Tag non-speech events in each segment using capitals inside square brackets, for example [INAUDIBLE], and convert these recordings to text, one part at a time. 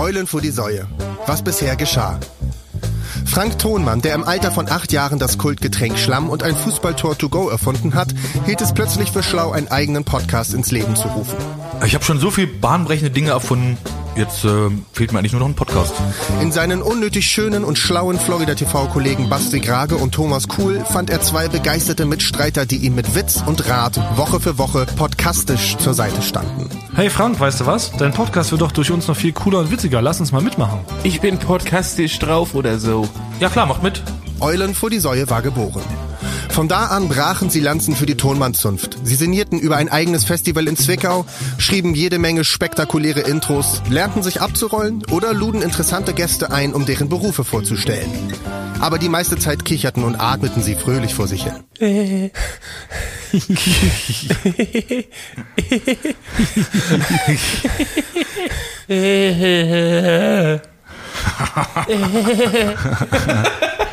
Eulen vor die Säue. Was bisher geschah. Frank Thonmann, der im Alter von acht Jahren das Kultgetränk Schlamm und ein Fußballtor to go erfunden hat, hielt es plötzlich für schlau, einen eigenen Podcast ins Leben zu rufen. Ich habe schon so viel bahnbrechende Dinge erfunden. Jetzt äh, fehlt mir eigentlich nur noch ein Podcast. In seinen unnötig schönen und schlauen Florida TV-Kollegen Basti Grage und Thomas Kuhl fand er zwei begeisterte Mitstreiter, die ihm mit Witz und Rat Woche für Woche podcastisch zur Seite standen. Hey Frank, weißt du was? Dein Podcast wird doch durch uns noch viel cooler und witziger. Lass uns mal mitmachen. Ich bin podcastisch drauf oder so. Ja klar, macht mit. Eulen vor die Säue war geboren. Von da an brachen sie Lanzen für die Tonmannzunft. Sie sinnierten über ein eigenes Festival in Zwickau, schrieben jede Menge spektakuläre Intros, lernten sich abzurollen oder luden interessante Gäste ein, um deren Berufe vorzustellen. Aber die meiste Zeit kicherten und atmeten sie fröhlich vor sich hin. [LAUGHS] [LAUGHS] [LAUGHS]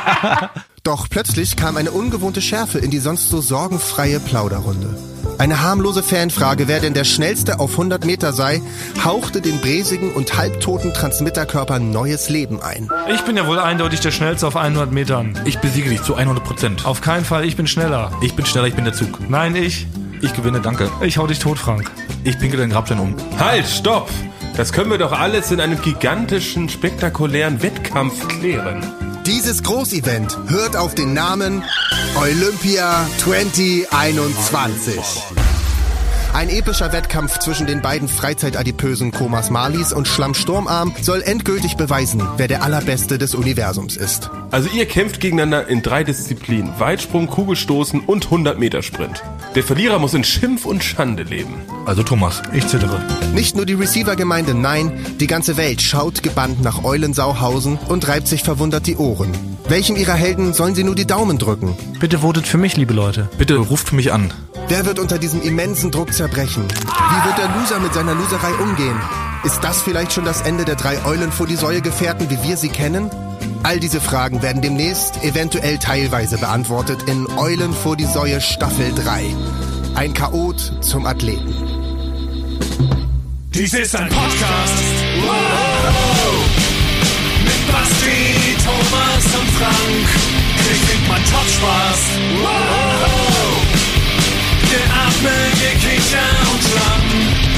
[LAUGHS] Doch plötzlich kam eine ungewohnte Schärfe in die sonst so sorgenfreie Plauderrunde. Eine harmlose Fanfrage, wer denn der schnellste auf 100 Meter sei, hauchte den bräsigen und halbtoten Transmitterkörper neues Leben ein. Ich bin ja wohl eindeutig der Schnellste auf 100 Metern. Ich besiege dich zu 100 Prozent. Auf keinen Fall, ich bin schneller. Ich bin schneller, ich bin der Zug. Nein, ich. Ich gewinne, danke. Ich hau dich tot, Frank. Ich pinkel den Grabstein um. Halt, stopp! Das können wir doch alles in einem gigantischen, spektakulären Wettkampf klären. Dieses Großevent hört auf den Namen Olympia 2021. Ein epischer Wettkampf zwischen den beiden Freizeitadipösen Komas Malis und Schlamm Sturmarm soll endgültig beweisen, wer der Allerbeste des Universums ist. Also ihr kämpft gegeneinander in drei Disziplinen. Weitsprung, Kugelstoßen und 100 Meter Sprint. Der Verlierer muss in Schimpf und Schande leben. Also Thomas, Ich zittere. Nicht nur die Receiver-Gemeinde, nein, die ganze Welt schaut gebannt nach Eulensauhausen und reibt sich verwundert die Ohren. Welchem ihrer Helden sollen sie nur die Daumen drücken? Bitte votet für mich, liebe Leute. bitte ruft mich an. Wer wird unter diesem immensen Druck zerbrechen? Wie wird der Loser mit seiner Loserei umgehen? Ist das vielleicht schon das Ende der drei Eulen vor die Säue Gefährten, wie wir sie kennen? All diese Fragen werden demnächst eventuell teilweise beantwortet in Eulen vor die Säue Staffel 3. Ein Chaot zum Athleten. Dies ist ein Podcast. Wow. Mit Basti, Thomas und Frank. Hier kriegt man top Spaß. Wow. Geatmet, gekicher und Schlamm.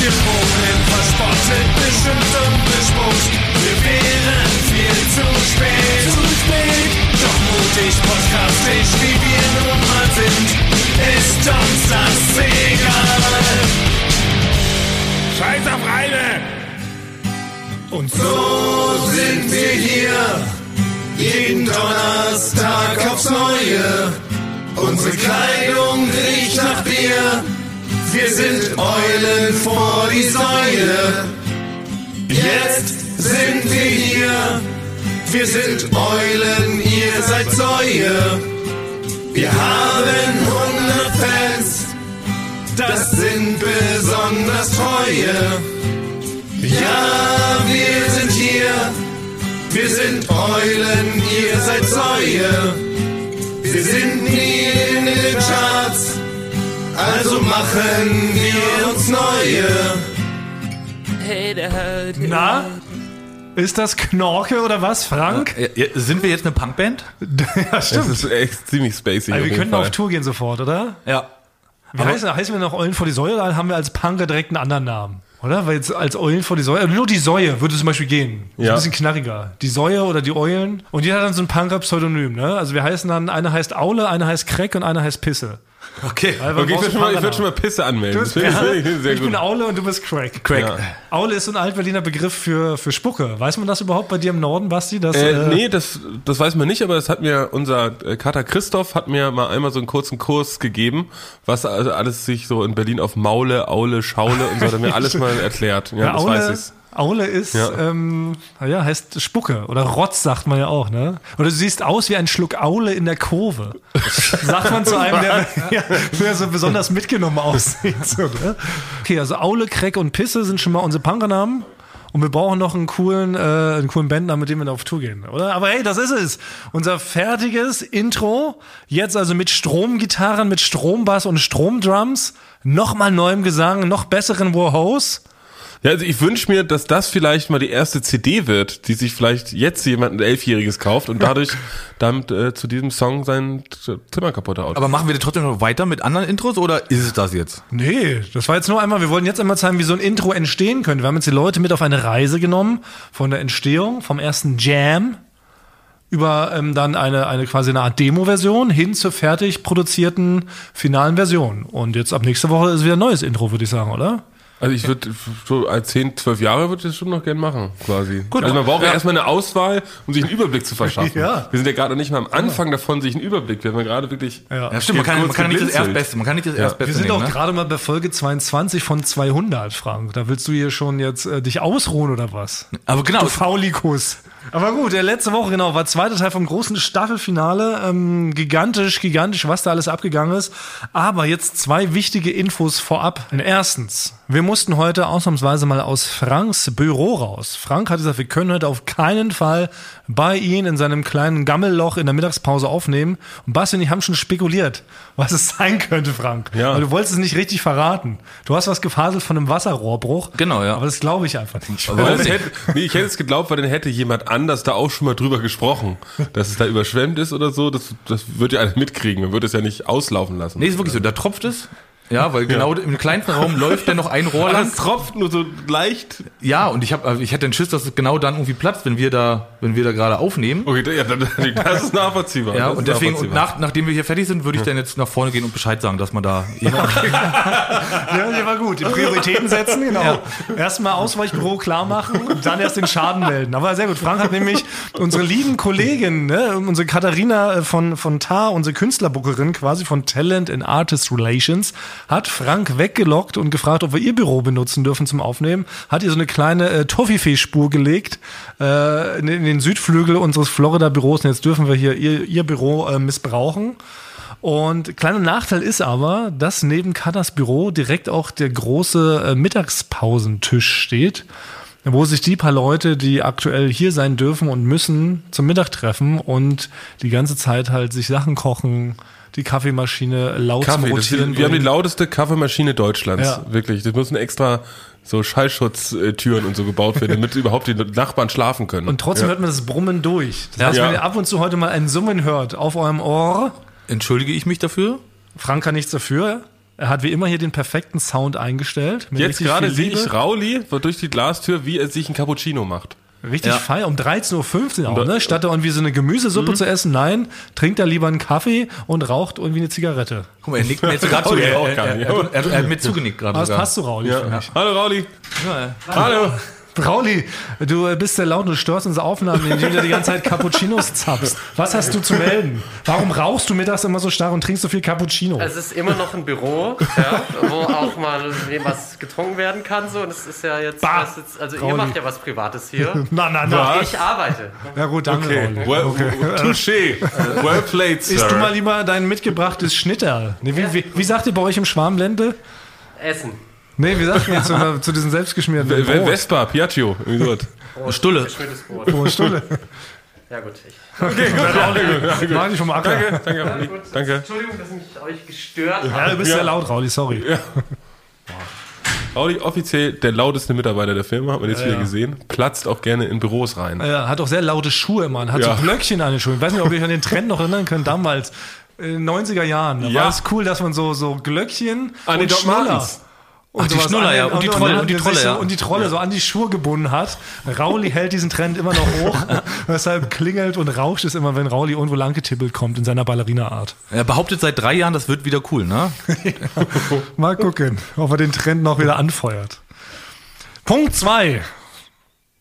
Wir proben verspottet, bestimmt und bespuckt. Wir wären viel zu spät. Zu spät. Doch mutig, podcastisch, wie wir nun mal sind, ist uns das egal. Scheiß auf Reine! Und so sind wir hier, jeden Donnerstag aufs Neue. Unsere Kleidung riecht nach Bier, wir sind Eulen vor die Säule. Jetzt sind wir hier, wir sind Eulen, ihr seid Säue. Wir haben 100 Fans, das sind besonders treue. Ja, wir sind hier, wir sind Eulen, ihr seid Säue. Wir sind nie also machen wir uns neue. Na? Ist das Knorke oder was, Frank? Ja, sind wir jetzt eine Punkband? [LAUGHS] Ja, Das stimmt. ist echt ziemlich spacey. Also wir könnten Fall. auf Tour gehen sofort, oder? Ja. Wie heißen, heißen wir noch Eulen vor die Säule oder haben wir als Punker direkt einen anderen Namen? Oder? Weil jetzt als Eulen vor die Säule, also nur die Säue würde zum Beispiel gehen. Ist Ja. Ein bisschen knarriger. Die Säue oder die Eulen. Und jeder hat dann so ein Punker-Pseudonym, ne? Also wir heißen dann, einer heißt Aule, einer heißt Crack und einer heißt Pisse. Okay. Okay, ich würde schon, mal- schon mal Pisse anmelden. Bist, ich, finde ich ich bin. Aule und du bist Crack. Crack. Ja. Aule ist so ein Altberliner Begriff für, für Spucke. Weiß man das überhaupt bei dir im Norden, Basti? Dass, Äh, äh, nee, das, das weiß man nicht, aber das hat mir unser äh, Kater Christoph hat mir mal einmal so einen kurzen Kurs gegeben, was also alles sich so in Berlin auf Maule, Aule, Schaule und so hat er mir [LAUGHS] alles mal erklärt. Ja, Ja, das Aule, weiß ich. Aule ist, Ja. ähm, ja, heißt Spucke oder Rotz sagt man ja auch, ne? Oder du siehst aus wie ein Schluck Aule in der Kurve. [LAUGHS] sagt man zu einem, der, ja, der so besonders mitgenommen aussieht. So, ne? Okay, also Aule, Crack und Pisse sind schon mal unsere Punkernamen. Und wir brauchen noch einen coolen, äh, einen coolen Bandnamen, mit dem wir da auf Tour gehen, oder? Aber hey, das ist es. Unser fertiges Intro. Jetzt also mit Stromgitarren, mit Strombass und Stromdrums. Nochmal neuem Gesang, noch besseren Warhose. Ja, also ich wünsche mir, dass das vielleicht mal die erste CD wird, die sich vielleicht jetzt jemand ein Elfjähriges kauft und dadurch [LAUGHS] damit äh, zu diesem Song sein Zimmer kaputt haut. Aber machen wir trotzdem noch weiter mit anderen Intros oder ist es das jetzt? Nee, das war jetzt nur einmal, wir wollen jetzt einmal zeigen, wie so ein Intro entstehen könnte. Wir haben jetzt die Leute mit auf eine Reise genommen, von der Entstehung, vom ersten Jam über ähm, dann eine, eine quasi eine Art Demo-Version hin zur fertig produzierten finalen Version. Und jetzt ab nächste Woche ist wieder ein neues Intro, würde ich sagen, oder? Also ich würde so als 10, 12 Jahre würde ich das schon noch gern machen, quasi. Gut, also man braucht ja ja. erstmal eine Auswahl, um sich einen Überblick zu verschaffen. [LAUGHS] Ja. Wir sind ja gerade noch nicht mal am Anfang davon, sich einen Überblick. Wir haben ja gerade wirklich. Ja. Ja, stimmt, man kann, man kann nicht das. Erstbeste, man kann nicht das Erstbeste Wir sind nehmen, auch ne? gerade mal bei Folge 22 von 200, Frank. Da willst du hier schon jetzt äh, dich ausruhen oder was? Aber genau, Du Faulikus. Aber gut, der letzte Woche, genau, war zweiter Teil vom großen Staffelfinale. Ähm, gigantisch, gigantisch, was da alles abgegangen ist. Aber jetzt zwei wichtige Infos vorab. Erstens, wir mussten heute ausnahmsweise mal aus Franks Büro raus. Frank hat gesagt, wir können heute auf keinen Fall bei ihm in seinem kleinen Gammelloch in der Mittagspause aufnehmen. Und Basti und ich haben schon spekuliert, was es sein könnte, Frank. Ja. Weil du wolltest es nicht richtig verraten. Du hast was gefaselt von einem Wasserrohrbruch. Genau, ja. Aber das glaube ich einfach nicht. Weil das [LAUGHS] hätte, nee, ich hätte es geglaubt, weil dann hätte jemand anders da auch schon mal drüber gesprochen, dass es da überschwemmt ist oder so. Das, das wird ja einer mitkriegen. Man würde es ja nicht auslaufen lassen. Nee, ist wirklich so, da tropft es. Ja, weil genau im kleinsten Raum läuft ja noch ein [LAUGHS] Rohr lang. das tropft nur so leicht. Ja, und ich habe ich hätte den Schiss, dass es genau dann irgendwie platzt, wenn wir da wenn wir da gerade aufnehmen. Okay, ja, dann, [LAUGHS] das ist nachvollziehbar. Ja, das und deswegen und nach, nachdem wir hier fertig sind, würde ich dann jetzt nach vorne gehen und Bescheid sagen, dass man da [LAUGHS] Ja, der war gut. Die Prioritäten setzen, genau. Erstmal Ausweichbüro klar machen und dann erst den Schaden melden. Aber sehr gut. Frank hat nämlich unsere lieben Kollegin, ne, unsere Katharina von, von TAR, unsere Künstlerbookerin quasi von Talent and Artist Relations, hat Frank weggelockt und gefragt, ob wir ihr Büro benutzen dürfen zum Aufnehmen. Hat ihr so eine kleine äh, Toffifee-Spur gelegt äh, in, in den Südflügel unseres Florida-Büros. Und jetzt dürfen wir hier ihr, ihr Büro äh, missbrauchen. Und kleiner Nachteil ist aber, dass neben Katas Büro direkt auch der große äh, Mittagspausentisch steht, wo sich die paar Leute, die aktuell hier sein dürfen und müssen, zum Mittag treffen und die ganze Zeit halt sich Sachen kochen, die Kaffeemaschine laut Kaffee, Rotieren wir haben die lauteste Kaffeemaschine Deutschlands. Ja. Wirklich. Das müssen extra so Schallschutztüren und so gebaut werden, damit [LAUGHS] überhaupt die Nachbarn schlafen können. Und trotzdem ja. hört man das Brummen durch. Das heißt, Ja. wenn ihr ab und zu heute mal ein Summen hört auf eurem Ohr, entschuldige ich mich dafür. Frank kann nichts dafür. Er hat wie immer hier den perfekten Sound eingestellt. mit Jetzt gerade sehe ich Rauli durch die Glastür, wie er sich ein Cappuccino macht. Richtig Ja. feier, um 13.15 Uhr auch, ne? Statt da irgendwie so eine Gemüsesuppe zu essen, nein, trinkt er lieber einen Kaffee und raucht irgendwie eine Zigarette. Guck mal, er nickt mir jetzt [LAUGHS] sogar zu. Er, ja, er, gar er, nicht. er, er, er hat mir zugenickt gerade Aber das passt so, Rauli, mich. Hallo Rauli. Ja, Hallo. Rauli, du bist sehr laut und du störst unsere Aufnahmen, indem du die ganze Zeit Cappuccinos zapfst. Was hast du zu melden? Warum rauchst du mittags immer so stark und trinkst so viel Cappuccino? Es ist immer noch ein Büro, ja, wo auch mal was getrunken werden kann. So. Und es ist ja jetzt, Bah, das ist, also Rauli. ihr macht ja was Privates hier. [LAUGHS] na, na, na. Ich arbeite. Ja gut, danke, Okay. Well, Touché. Well played, Sir. Isst du mal lieber dein mitgebrachtes Schnitterl? Nee, wie, wie, wie sagt ihr bei euch im Schwarmlände? Essen. Nee, wie sagt ihr zu, zu diesen selbstgeschmierten Brot? Vespa, Piaggio. irgendwie sowas. Brot, Stulle. Brot. Oh, Stulle. Ja gut. Ich, Mach ich vom Acker. Danke, danke, Rauli. gut. Danke. Entschuldigung, dass ich euch gestört Ja, habe. du bist sehr laut, Rauli, sorry. Rauli, offiziell der lauteste Mitarbeiter der Firma, hat man jetzt Ja, wieder ja. gesehen. Platzt auch gerne in Büros rein. Er hat auch sehr laute Schuhe immer an, hat Ja. so Blöckchen an den Schuhen. Ich weiß nicht, ob ihr euch an den Trend noch erinnern könnt, damals, in den 90er Jahren. Da Ja. war es cool, dass man so, so Glöckchen An den und Doc Schnuller. Martens. Und Ach, die Schnuller, ja, und die Trolle, und die Trolle, so, ja. Und die Trolle so an die Schuhe gebunden hat. Rauli hält diesen Trend immer noch hoch. [LAUGHS] Deshalb klingelt und rauscht es immer, wenn Rauli irgendwo langgetippelt kommt in seiner Ballerina-Art. Er behauptet seit drei Jahren, das wird wieder cool, ne? [LAUGHS] Mal gucken, ob er den Trend noch wieder anfeuert. Punkt zwei.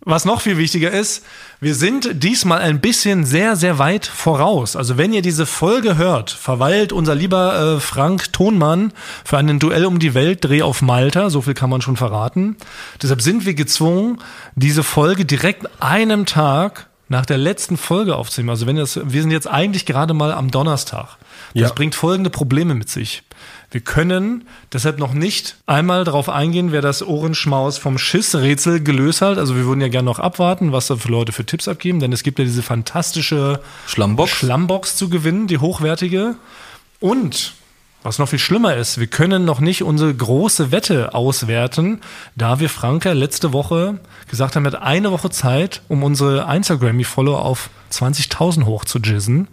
Was noch viel wichtiger ist, wir sind diesmal ein bisschen sehr, sehr weit voraus. Also wenn ihr diese Folge hört, verweilt unser lieber äh, Frank Thonmann für einen Duell um die Welt Dreh auf Malta. So viel kann man schon verraten. Deshalb sind wir gezwungen, diese Folge direkt einem Tag nach der letzten Folge aufzunehmen. Also wenn das, wir sind jetzt eigentlich gerade mal am Donnerstag. Das Ja. bringt folgende Probleme mit sich. Wir können deshalb noch nicht einmal darauf eingehen, wer das Ohrenschmaus vom Schissrätsel gelöst hat. Also wir würden ja gerne noch abwarten, was da für Leute für Tipps abgeben, denn es gibt ja diese fantastische Schlammbox. Schlammbox zu gewinnen, die hochwertige. Und Was noch viel schlimmer ist, wir können noch nicht unsere große Wette auswerten, da wir Franke letzte Woche gesagt haben, er hat eine Woche Zeit, um unsere Instagram-Follower auf 20.000 hochzujizzen.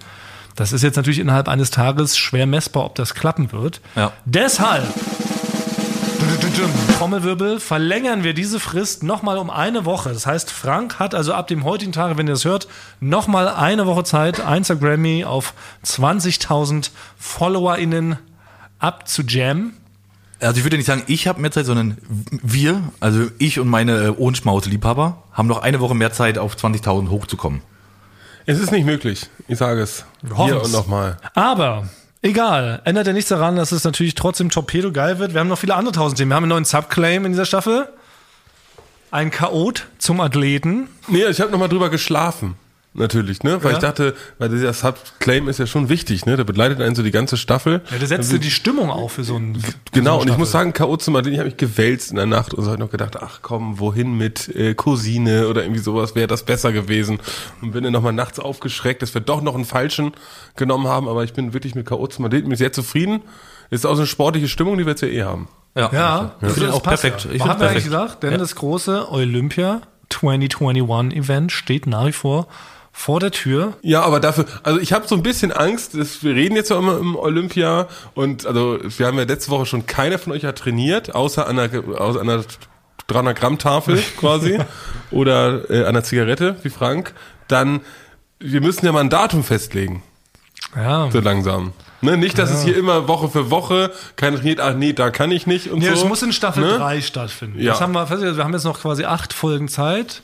Das ist jetzt natürlich innerhalb eines Tages schwer messbar, ob das klappen wird. Ja. Deshalb, Trommelwirbel, verlängern wir diese Frist nochmal um eine Woche. Das heißt, Frank hat also ab dem heutigen Tag, wenn ihr das hört, nochmal eine Woche Zeit, Instagrammy auf 20.000 FollowerInnen abzujammen. Also ich würde nicht sagen, ich habe mehr Zeit, sondern wir, also ich und meine äh, Ohrenschmaus-Liebhaber, haben noch eine Woche mehr Zeit, auf 20.000 hochzukommen. Es ist nicht möglich. Ich sage es. Hier und nochmal. Aber egal, ändert ja nichts daran, dass es natürlich trotzdem Torpedo geil wird. Wir haben noch viele andere tausend Themen. Wir haben einen neuen Subclaim in dieser Staffel. Ein Chaot zum Athleten. Nee, ich habe nochmal drüber geschlafen. Natürlich, ne? Weil Ja. ich dachte, weil dieser Subclaim ist ja schon wichtig, ne? Der begleitet einen so die ganze Staffel. Ja, der setzte die Stimmung auf für so einen. für Genau, so und ich muss sagen, K.O. zum Beispiel, ich habe mich gewälzt in der Nacht und so habe noch gedacht, ach komm, wohin mit äh, Cousine oder irgendwie sowas, wäre das besser gewesen. Und bin dann nochmal nachts aufgeschreckt, dass wir doch noch einen falschen genommen haben, aber ich bin wirklich mit K.O. zum Beispiel bin sehr zufrieden. Ist auch so eine sportliche Stimmung, die wir jetzt ja eh haben. Ja, Ja, ich finde das auch passt perfekt. Ja. Ich haben finde wir eigentlich gesagt, denn das große Olympia 2021 Event steht nach wie vor vor der Tür. Ja, aber dafür, also ich habe so ein bisschen Angst, dass wir reden jetzt ja immer im Olympia und also wir haben ja letzte Woche schon keiner von euch hat trainiert, außer an einer, außer an einer 300 Gramm Tafel [LAUGHS] quasi oder äh, an einer Zigarette wie Frank. Dann, wir müssen ja mal ein Datum festlegen, Ja. so langsam. Ne? Nicht, dass es hier immer Woche für Woche keiner trainiert, ach nee, da kann ich nicht und Ja, so. es muss in Staffel Ne? 3 stattfinden. Ja. Das haben wir festgestellt. Wir haben jetzt noch quasi acht Folgen Zeit.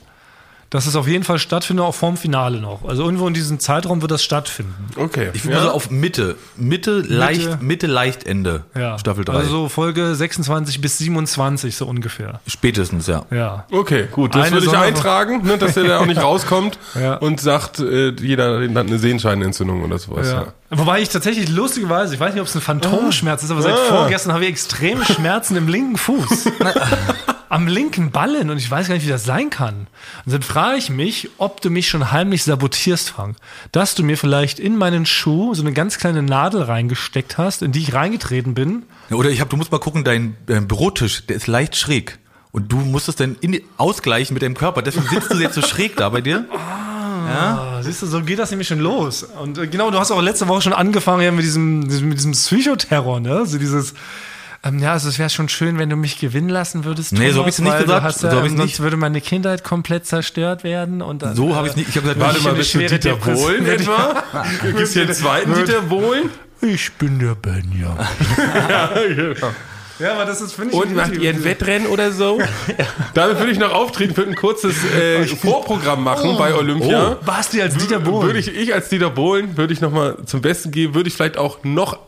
Dass es auf jeden Fall stattfindet, auch vorm Finale noch. Also irgendwo in diesem Zeitraum wird das stattfinden. Okay. Ich würde mal so auf Mitte, Mitte, leicht, Mitte, leicht, Ende. Ja. Staffel 3. Also so Folge 26 bis 27 so ungefähr. Spätestens, ja. Ja. Okay, gut. Das Eine würde ich Sonne- eintragen, ne, dass der da auch nicht [LAUGHS] rauskommt Ja. und sagt, äh, jeder hat eine Sehenscheinentzündung oder sowas. Ja. Ja. Wobei ich tatsächlich lustigerweise, ich weiß nicht, ob es ein Phantomschmerz ist, aber seit Ah. vorgestern habe ich extreme Schmerzen im linken Fuß. [LAUGHS] [LAUGHS] Am linken Ballen und ich weiß gar nicht, wie das sein kann. Und dann frage ich mich, ob du mich schon heimlich sabotierst, Frank. Dass du mir vielleicht in meinen Schuh so eine ganz kleine Nadel reingesteckt hast, in die ich reingetreten bin. Ja, Oder ich hab, du musst mal gucken, dein, dein Bürotisch, der ist leicht schräg. Und du musst es dann in, ausgleichen mit deinem Körper. Deswegen sitzt du jetzt so schräg da bei dir. [LAUGHS] Ah, siehst du, so geht das nämlich schon los. Und äh, genau, du hast auch letzte Woche schon angefangen ja, mit diesem, diesem, mit diesem Psychoterror, ne? So dieses, ähm, ja, also es wäre schon schön, wenn du mich gewinnen lassen würdest. Nee, so hab ich's nicht weil du gesagt. Hast, ja, So ich's sonst nicht. würde meine Kindheit komplett zerstört werden. Und dann, So habe ich nicht. Ich habe gesagt, Warte ich- mal, bist du Dieter. Bohlen [LAUGHS] etwa? Gibt es hier einen zweiten Dieter Bohlen? Ich bin der Benja. ja, [LAUGHS] aber das ist, finde ich, Und macht ihr ein Wettrennen oder so? [LAUGHS] Damit würde ich noch auftreten, würde ein kurzes äh, Vorprogramm machen bei Olympia. Basti als Dieter Bohlen. Würde ich, ich als Dieter Bohlen, würde ich nochmal zum Besten geben, würde ich vielleicht auch noch,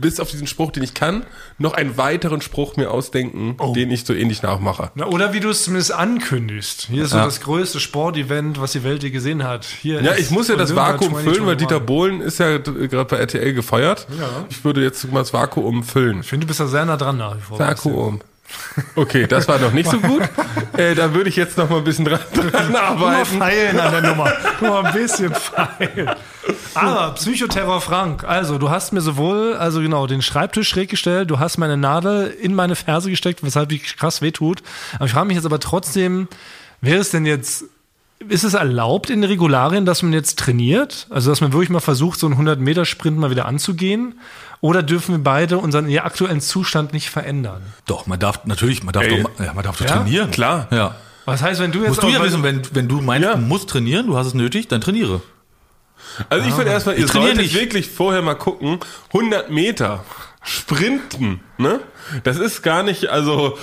bis auf diesen Spruch, den ich kann, noch einen weiteren Spruch mir ausdenken, den ich so ähnlich nachmache. Na, oder wie du es zumindest ankündigst. Hier ist so Ja. das größte Sportevent, was die Welt je gesehen hat. Hier Ja, ich muss ja das Vakuum füllen, weil 2021. Dieter Bohlen ist ja gerade bei RTL gefeuert. Ja. Ich würde jetzt mal das Vakuum füllen. Ich finde, du bist da sehr nah dran nach wie vor. Vakuum. Okay, das war noch nicht so gut. [LAUGHS] Äh, da würde ich jetzt noch mal ein bisschen dran, dran Mal arbeiten. feilen an der Nummer. [LAUGHS] Nur mal ein bisschen feilen. Aber Psychoterror Frank, also du hast mir sowohl, also genau, den Schreibtisch schräg gestellt, du hast meine Nadel in meine Ferse gesteckt, weshalb die krass wehtut. Aber ich frage mich jetzt aber trotzdem, wäre es denn jetzt, ist es erlaubt in den Regularien, dass man jetzt trainiert? Also dass man wirklich mal versucht, so einen 100-Meter-Sprint mal wieder anzugehen? Oder dürfen wir beide unseren aktuellen Zustand nicht verändern? Doch, man darf natürlich, man darf Ey. doch, ja, man darf doch Ja? trainieren. Klar. Ja. Was heißt, wenn du jetzt Musst du ja wissen, wenn, wenn du meinst, Ja. du musst trainieren, du hast es nötig, dann trainiere. Also ich finde erstmal, ihr solltet nicht. wirklich vorher mal gucken, 100 Meter sprinten, ne? Das ist gar nicht, also,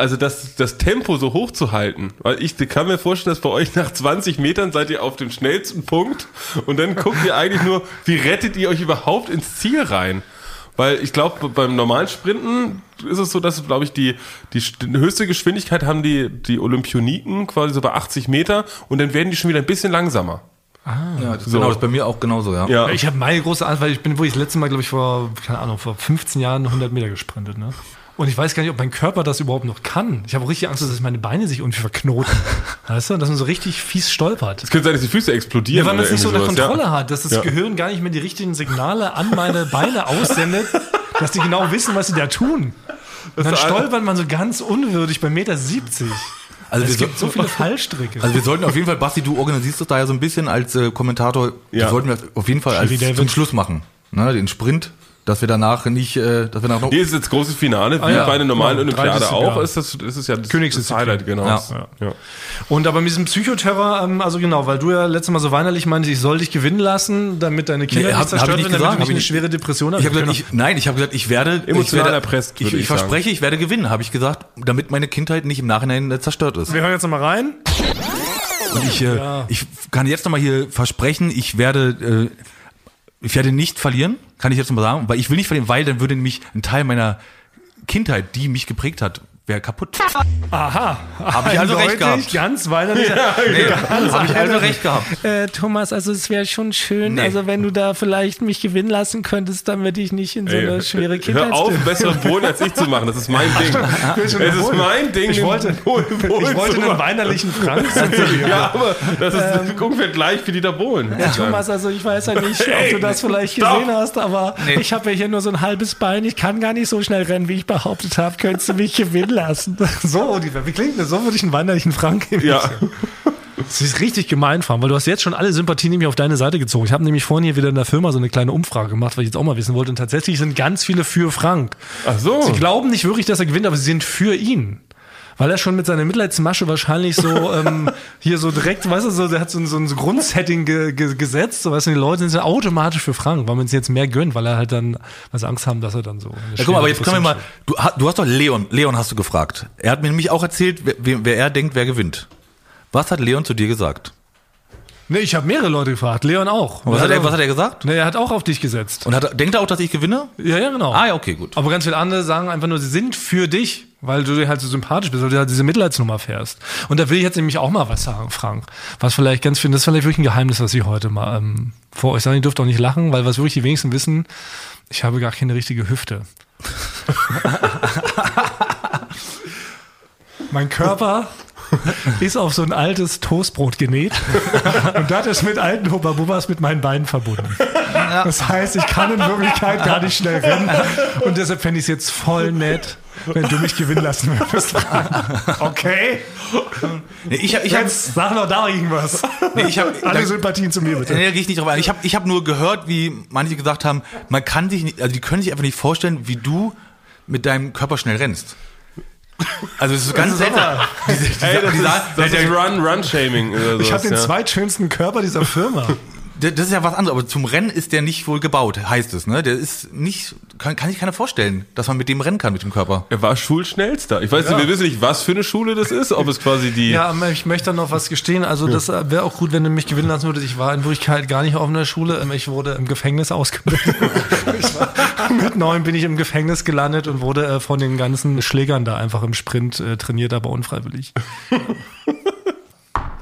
also das, das Tempo so hoch zu halten. Weil ich kann mir vorstellen, dass bei euch nach 20 Metern seid ihr auf dem schnellsten Punkt und dann guckt ihr eigentlich nur, wie rettet ihr euch überhaupt ins Ziel rein? Weil ich glaube, beim normalen Sprinten ist es so, dass, glaube ich, die, die st- höchste Geschwindigkeit haben die, die Olympioniken quasi so bei 80 Meter und dann werden die schon wieder ein bisschen langsamer. Ja, das, Genau, das ist bei mir auch genauso, ja. Ja. Ich habe meine große Angst, weil ich bin wirklich das letzte Mal, glaube ich, vor, keine Ahnung, vor 15 Jahren 100 Meter gesprintet. Ne? Und ich weiß gar nicht, ob mein Körper das überhaupt noch kann. Ich habe auch richtig Angst, dass meine Beine sich irgendwie verknoten. [LAUGHS] weißt du? Dass man so richtig fies stolpert. Es könnte sein, dass die Füße explodieren. Ja, weil man es nicht so unter Kontrolle ja. hat, dass das Ja. Gehirn gar nicht mehr die richtigen Signale an meine Beine aussendet, [LAUGHS] dass die genau wissen, was sie da tun. Und dann stolpert man so ganz unwürdig bei Meter 70. Also wir, Es gibt so so, viele Fallstricke. also wir sollten auf jeden Fall, Basti, du organisierst das da ja so ein bisschen als äh, Kommentator. Ja. Wir sollten das auf jeden Fall als zum Schluss machen. Ne, den Sprint, dass wir danach nicht, äh, dass wir nach noch Hier ist jetzt großes Finale, wie ja. bei einer normalen Genau, drei Olympiade auch, ist das, ist es ja das, das. Highlight, genau. Ja. Ja. Und aber mit diesem Psychoterror, ähm, also genau, weil du ja letztes Mal so weinerlich meintest, ich soll dich gewinnen lassen, damit deine Kinder Nee, hab- nicht zerstört hab ich nicht werden, damit gesagt, du hab nicht eine schwere Depression hast. Ich habe gesagt, ich, nein, ich habe gesagt, ich werde Emotional ich werde, erpresst, Ich, ich, verspreche, ich werde gewinnen, habe ich gesagt, damit meine Kindheit nicht im Nachhinein äh, zerstört ist. wir hören jetzt nochmal rein. Und ich, äh, ich kann jetzt nochmal hier versprechen, ich werde, äh, ich werde nicht verlieren, kann ich jetzt nochmal sagen, weil ich will nicht verlieren, weil dann würde nämlich ein Teil meiner Kindheit, die mich geprägt hat, wäre kaputt. Aha. Habe ich also recht gehabt. Ganz weinerlich. Nee, habe ich also recht gehabt. Äh, Thomas, also es wäre schon schön, Nee. also wenn du da vielleicht mich gewinnen lassen könntest, damit ich nicht in so eine Ey, schwere Kindheit Hör auf, besseren Bohlen als ich zu machen. Das ist mein Ding. [LAUGHS] Es ist mein Ding. Ich wollte, Bohlen- Bohlen ich wollte einen weinerlichen Frank. [LAUGHS] Ja, aber das ist ungefähr gleich wie Dieter Bohlen. Ja, Thomas, also ich weiß ja nicht, ob du das vielleicht Stopp. gesehen hast, aber ich habe ja hier nur so ein halbes Bein. Ich kann gar nicht so schnell rennen, wie ich behauptet habe. Könntest du mich gewinnen lassen? [LAUGHS] So, Oliver, wie klingt das? So würde ich einen weinerlichen Frank geben. Ja. [LAUGHS] Das ist richtig gemein, Frank, weil du hast jetzt schon alle Sympathien nämlich auf deine Seite gezogen. Ich habe nämlich vorhin hier wieder in der Firma so eine kleine Umfrage gemacht, weil ich jetzt auch mal wissen wollte. Und tatsächlich sind ganz viele für Frank. Ach so. Sie glauben nicht wirklich, dass er gewinnt, aber sie sind für ihn. Weil er schon mit seiner Mitleidsmasche wahrscheinlich so [LAUGHS] ähm, hier so direkt, weißt du, so, der hat so ein, so ein Grundsetting ge, ge, gesetzt, so weißt du, die Leute sind automatisch für Frank, weil man es jetzt mehr gönnt, weil er halt dann, weil sie Angst haben, dass er dann so. Ja, guck mal, aber jetzt können wir mal, du, du hast doch Leon, Leon hast du gefragt. Er hat mir nämlich auch erzählt, wer, wer wer er denkt, wer gewinnt. Was hat Leon zu dir gesagt? Nee, ich habe mehrere Leute gefragt, Leon auch. Was hat, er, was hat er gesagt? Nee, er hat auch auf dich gesetzt. Und hat, denkt er auch, dass ich gewinne? Ja, ja, genau. Ah ja, okay, gut. Aber ganz viele andere sagen einfach nur, sie sind für dich, weil du halt so sympathisch bist, weil du halt diese Mitleidsnummer fährst. Und da will ich jetzt nämlich auch mal was sagen, Frank. Was vielleicht ganz viel, das ist vielleicht wirklich ein Geheimnis, was ich heute mal ähm, vor euch sage. Ihr dürft auch nicht lachen, weil was wirklich die wenigsten wissen, ich habe gar keine richtige Hüfte. [LAUGHS] mein Körper [LAUGHS] ist auf so ein altes Toastbrot genäht [LAUGHS] und das ist mit alten Hubba-Bubbas mit meinen Beinen verbunden. Das heißt, ich kann in Wirklichkeit gar nicht schnell rennen und deshalb fände ich es jetzt voll nett, wenn du mich gewinnen lassen würdest. [LAUGHS] Okay? Nee, ich hab, ich hab, Jetzt sag noch da irgendwas. nee, ich hab, Alle da, Sympathien zu mir bitte. nee, da gehe ich nicht drauf ein. Ich habe ich hab nur gehört, wie manche gesagt haben, man kann sich nicht, also die können sich einfach nicht vorstellen, wie du mit deinem Körper schnell rennst. Also es ist so ganz seltsam. Diese- diese- Ey, das die ist, das ist Run, Run-Shaming. oder Ich habe den ja. zweitschönsten Körper dieser Firma. Das ist ja was anderes, aber zum Rennen ist der nicht wohl gebaut, heißt es, ne? Der ist nicht, kann, kann sich keiner vorstellen, dass man mit dem rennen kann, mit dem Körper. Er war Schulschnellster. Ich weiß Ja. nicht, wir wissen nicht, was für eine Schule das ist, ob es quasi die. Ja, ich möchte noch was gestehen. Also das wäre auch gut, wenn du mich gewinnen lassen würdest. Ich war in Wirklichkeit gar nicht auf einer Schule. Ähm, Ich wurde im Gefängnis ausgebildet. [LAUGHS] Ich war, mit neun bin ich im Gefängnis gelandet und wurde äh, von den ganzen Schlägern da einfach im Sprint äh, trainiert, aber unfreiwillig.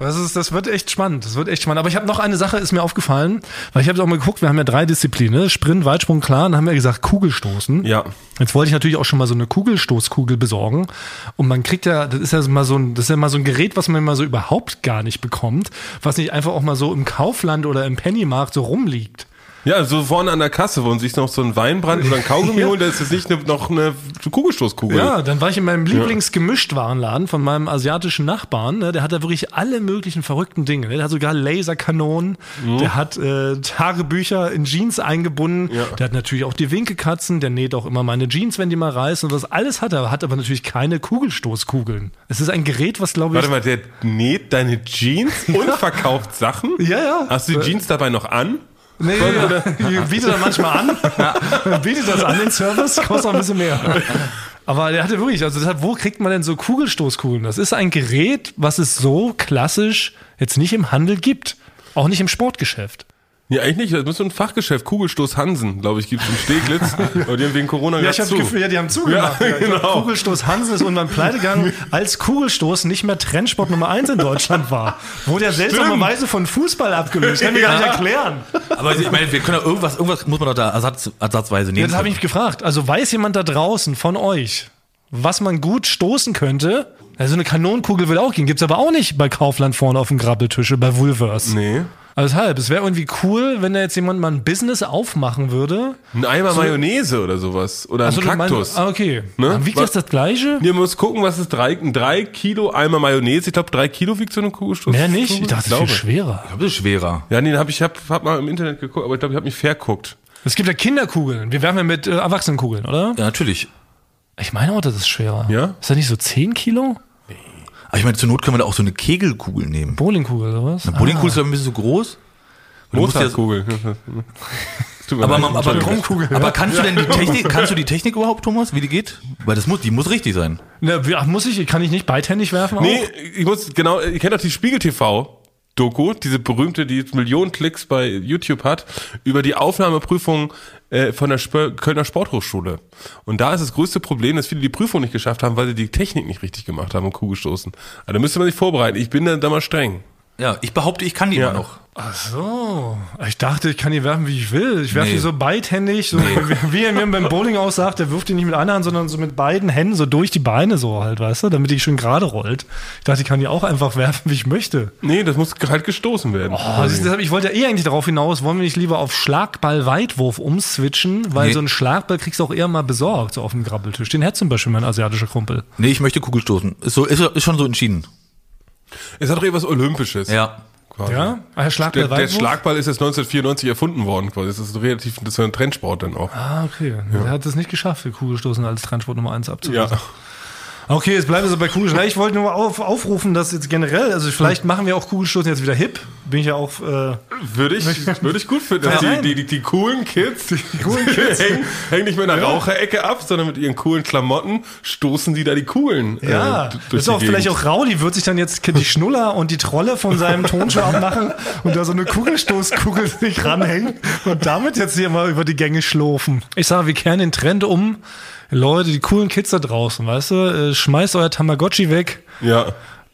Das, ist, das wird echt spannend. Das wird echt spannend. Aber ich habe noch eine Sache, ist mir aufgefallen, weil ich habe auch mal geguckt, wir haben ja drei Disziplinen, ne? Sprint, Weitsprung, klar, und dann haben wir gesagt Kugelstoßen. Ja. Jetzt wollte ich natürlich auch schon mal so eine Kugelstoßkugel besorgen. Und man kriegt ja, das ist ja mal so ein, das ist ja mal so ein Gerät, was man mal so überhaupt gar nicht bekommt, was nicht einfach auch mal so im Kaufland oder im Pennymarkt so rumliegt. Ja, so vorne an der Kasse, wo man sich noch so ein Weinbrand oder ein Kaugummi [LAUGHS] holt, da ist jetzt nicht eine, noch eine Kugelstoßkugel. Ja, dann war ich in meinem Lieblingsgemischtwarenladen von meinem asiatischen Nachbarn. Ne? Der hat da wirklich alle möglichen verrückten Dinge. ne? Der hat sogar Laserkanonen, der hat äh, Tagebücher in Jeans eingebunden, Ja. der hat natürlich auch die Winkekatzen, der näht auch immer meine Jeans, wenn die mal reißen und das alles hat er, hat aber natürlich keine Kugelstoßkugeln. Es ist ein Gerät, was glaube ich... Warte mal, der näht deine Jeans und [LAUGHS] verkauft Sachen? Ja, ja. Hast du die Jeans dabei noch an? Nee, ich biete das manchmal an. Bietet das an, den Service, kostet auch ein bisschen mehr. Aber der hatte wirklich, also deshalb, wo kriegt man denn so Kugelstoßkugeln? Das ist ein Gerät, was es so klassisch jetzt nicht im Handel gibt. Auch nicht im Sportgeschäft. Ja, eigentlich nicht. Das muss so ein Fachgeschäft. Kugelstoß Hansen, glaube ich, gibt es in Steglitz. [LAUGHS] Aber die haben wegen Corona Ja, ich habe zu. das Gefühl, ja, die haben zugemacht. Ja, Ja, ich glaub, genau. Kugelstoß Hansen ist irgendwann pleite gegangen, [LAUGHS] als Kugelstoß nicht mehr Trendsport Nummer eins in Deutschland war. Wurde ja seltsamerweise von Fußball abgelöst. Kann mir gar nicht erklären. Aber ich meine, wir können doch irgendwas, irgendwas muss man doch da ersatz, ersatzweise nehmen. Jetzt habe ich mich gefragt. Also weiß jemand da draußen von euch, was man gut stoßen könnte? Also eine Kanonenkugel will auch gehen. Gibt's aber auch nicht bei Kaufland vorne auf dem Grabbeltisch, bei Woolworths. Nee. Also deshalb, es wäre irgendwie cool, wenn da jetzt jemand mal ein Business aufmachen würde. Ein Eimer Mayonnaise oder sowas. Oder ein Also Kaktus. Ah, okay. Ne? Dann wiegt Was- das das Gleiche? Ihr muss gucken, was ist drei, ein drei Kilo Eimer Mayonnaise. Ich glaube, drei Kilo wiegt so eine Kugelstoß. Mehr nicht? Ich dachte, das ist viel glaube. schwerer. Ich glaube, das ist schwerer. Ja, nee, hab ich hab, hab mal im Internet geguckt, aber ich glaube, ich habe mich verguckt. Es gibt ja Kinderkugeln. Wir werfen ja mit äh, Erwachsenenkugeln, oder? Ja, natürlich. Ich meine auch, das ist schwerer. Ja? Ist das nicht so 10 Kilo? Aber ich meine, zur Not können wir da auch so eine Kegelkugel nehmen. Bowlingkugel oder was? Eine Bowlingkugel ist aber ein bisschen zu groß. Mozartkugel. [LAUGHS] Aber, man, aber, Kugel, aber kannst du denn die Technik, kannst du die Technik überhaupt, Thomas, wie die geht? Weil das muss, die muss richtig sein. Na, muss ich, kann ich nicht beidhändig werfen? Nee, Auch? ich muss, genau, ihr kennt doch die Spiegel TV. Doku, diese berühmte, die jetzt Millionen Klicks bei YouTube hat, über die Aufnahmeprüfung äh, von der Spö Kölner Sporthochschule. Und da ist das größte Problem, dass viele die Prüfung nicht geschafft haben, weil sie die Technik nicht richtig gemacht haben und Kugelstoßen. Also da müsste man sich vorbereiten. Ich bin da, da mal streng. Ja, ich behaupte, ich kann die Ja. immer noch. Ach so. Ich dachte, ich kann die werfen, wie ich will. Ich werfe Nee. die so beidhändig, so wie, wie er mir beim Bowling aussagt, der wirft die nicht mit einer Hand, sondern so mit beiden Händen so durch die Beine so halt, weißt du, damit die schön gerade rollt. Ich dachte, ich kann die auch einfach werfen, wie ich möchte. Nee, das muss halt gestoßen werden. Oh, ist, deshalb, ich wollte ja eh eigentlich darauf hinaus, wollen wir nicht lieber auf Schlagball-Weitwurf umswitchen, weil Nee. so einen Schlagball kriegst du auch eher mal besorgt, so auf dem Grabbeltisch. Den hat zum Beispiel mein asiatischer Kumpel. Nee, ich möchte Kugelstoßen. Ist, so, ist, ist schon so entschieden. Es hat doch etwas Olympisches. Ja. quasi. Ja? Ah, Der, der Schlagball-Weitwurf? Schlagball ist jetzt 1994 erfunden worden, quasi. Das ist relativ, das ist ein Trendsport dann auch. Ah, okay. Er hat es nicht geschafft, für Kugelstoßen als Transport Nummer 1 abzulösen. Ja. Okay, jetzt bleiben wir so bei Kugelstoßen. Ich wollte nur auf, aufrufen, dass jetzt generell, also vielleicht machen wir auch Kugelstoßen jetzt wieder hip. Bin ich ja auch. Äh, Würde ich, würde ich gut finden. Ja. die, die, die, die coolen Kids, die coolen [LAUGHS] Kids hängen, hängen nicht mehr in der Raucherecke ab, sondern mit ihren coolen Klamotten stoßen die da die Kugeln. ja, äh, das ist auch die vielleicht auch Rauli, wird sich dann jetzt die Schnuller und die Trolle von seinem Tonschuh abmachen und da so eine Kugelstoßkugel sich ranhängen und damit jetzt hier mal über die Gänge schlurfen. Ich sage, wir kehren den Trend um. Leute, die coolen Kids da draußen, weißt du, äh, schmeißt euer Tamagotchi weg, Ja.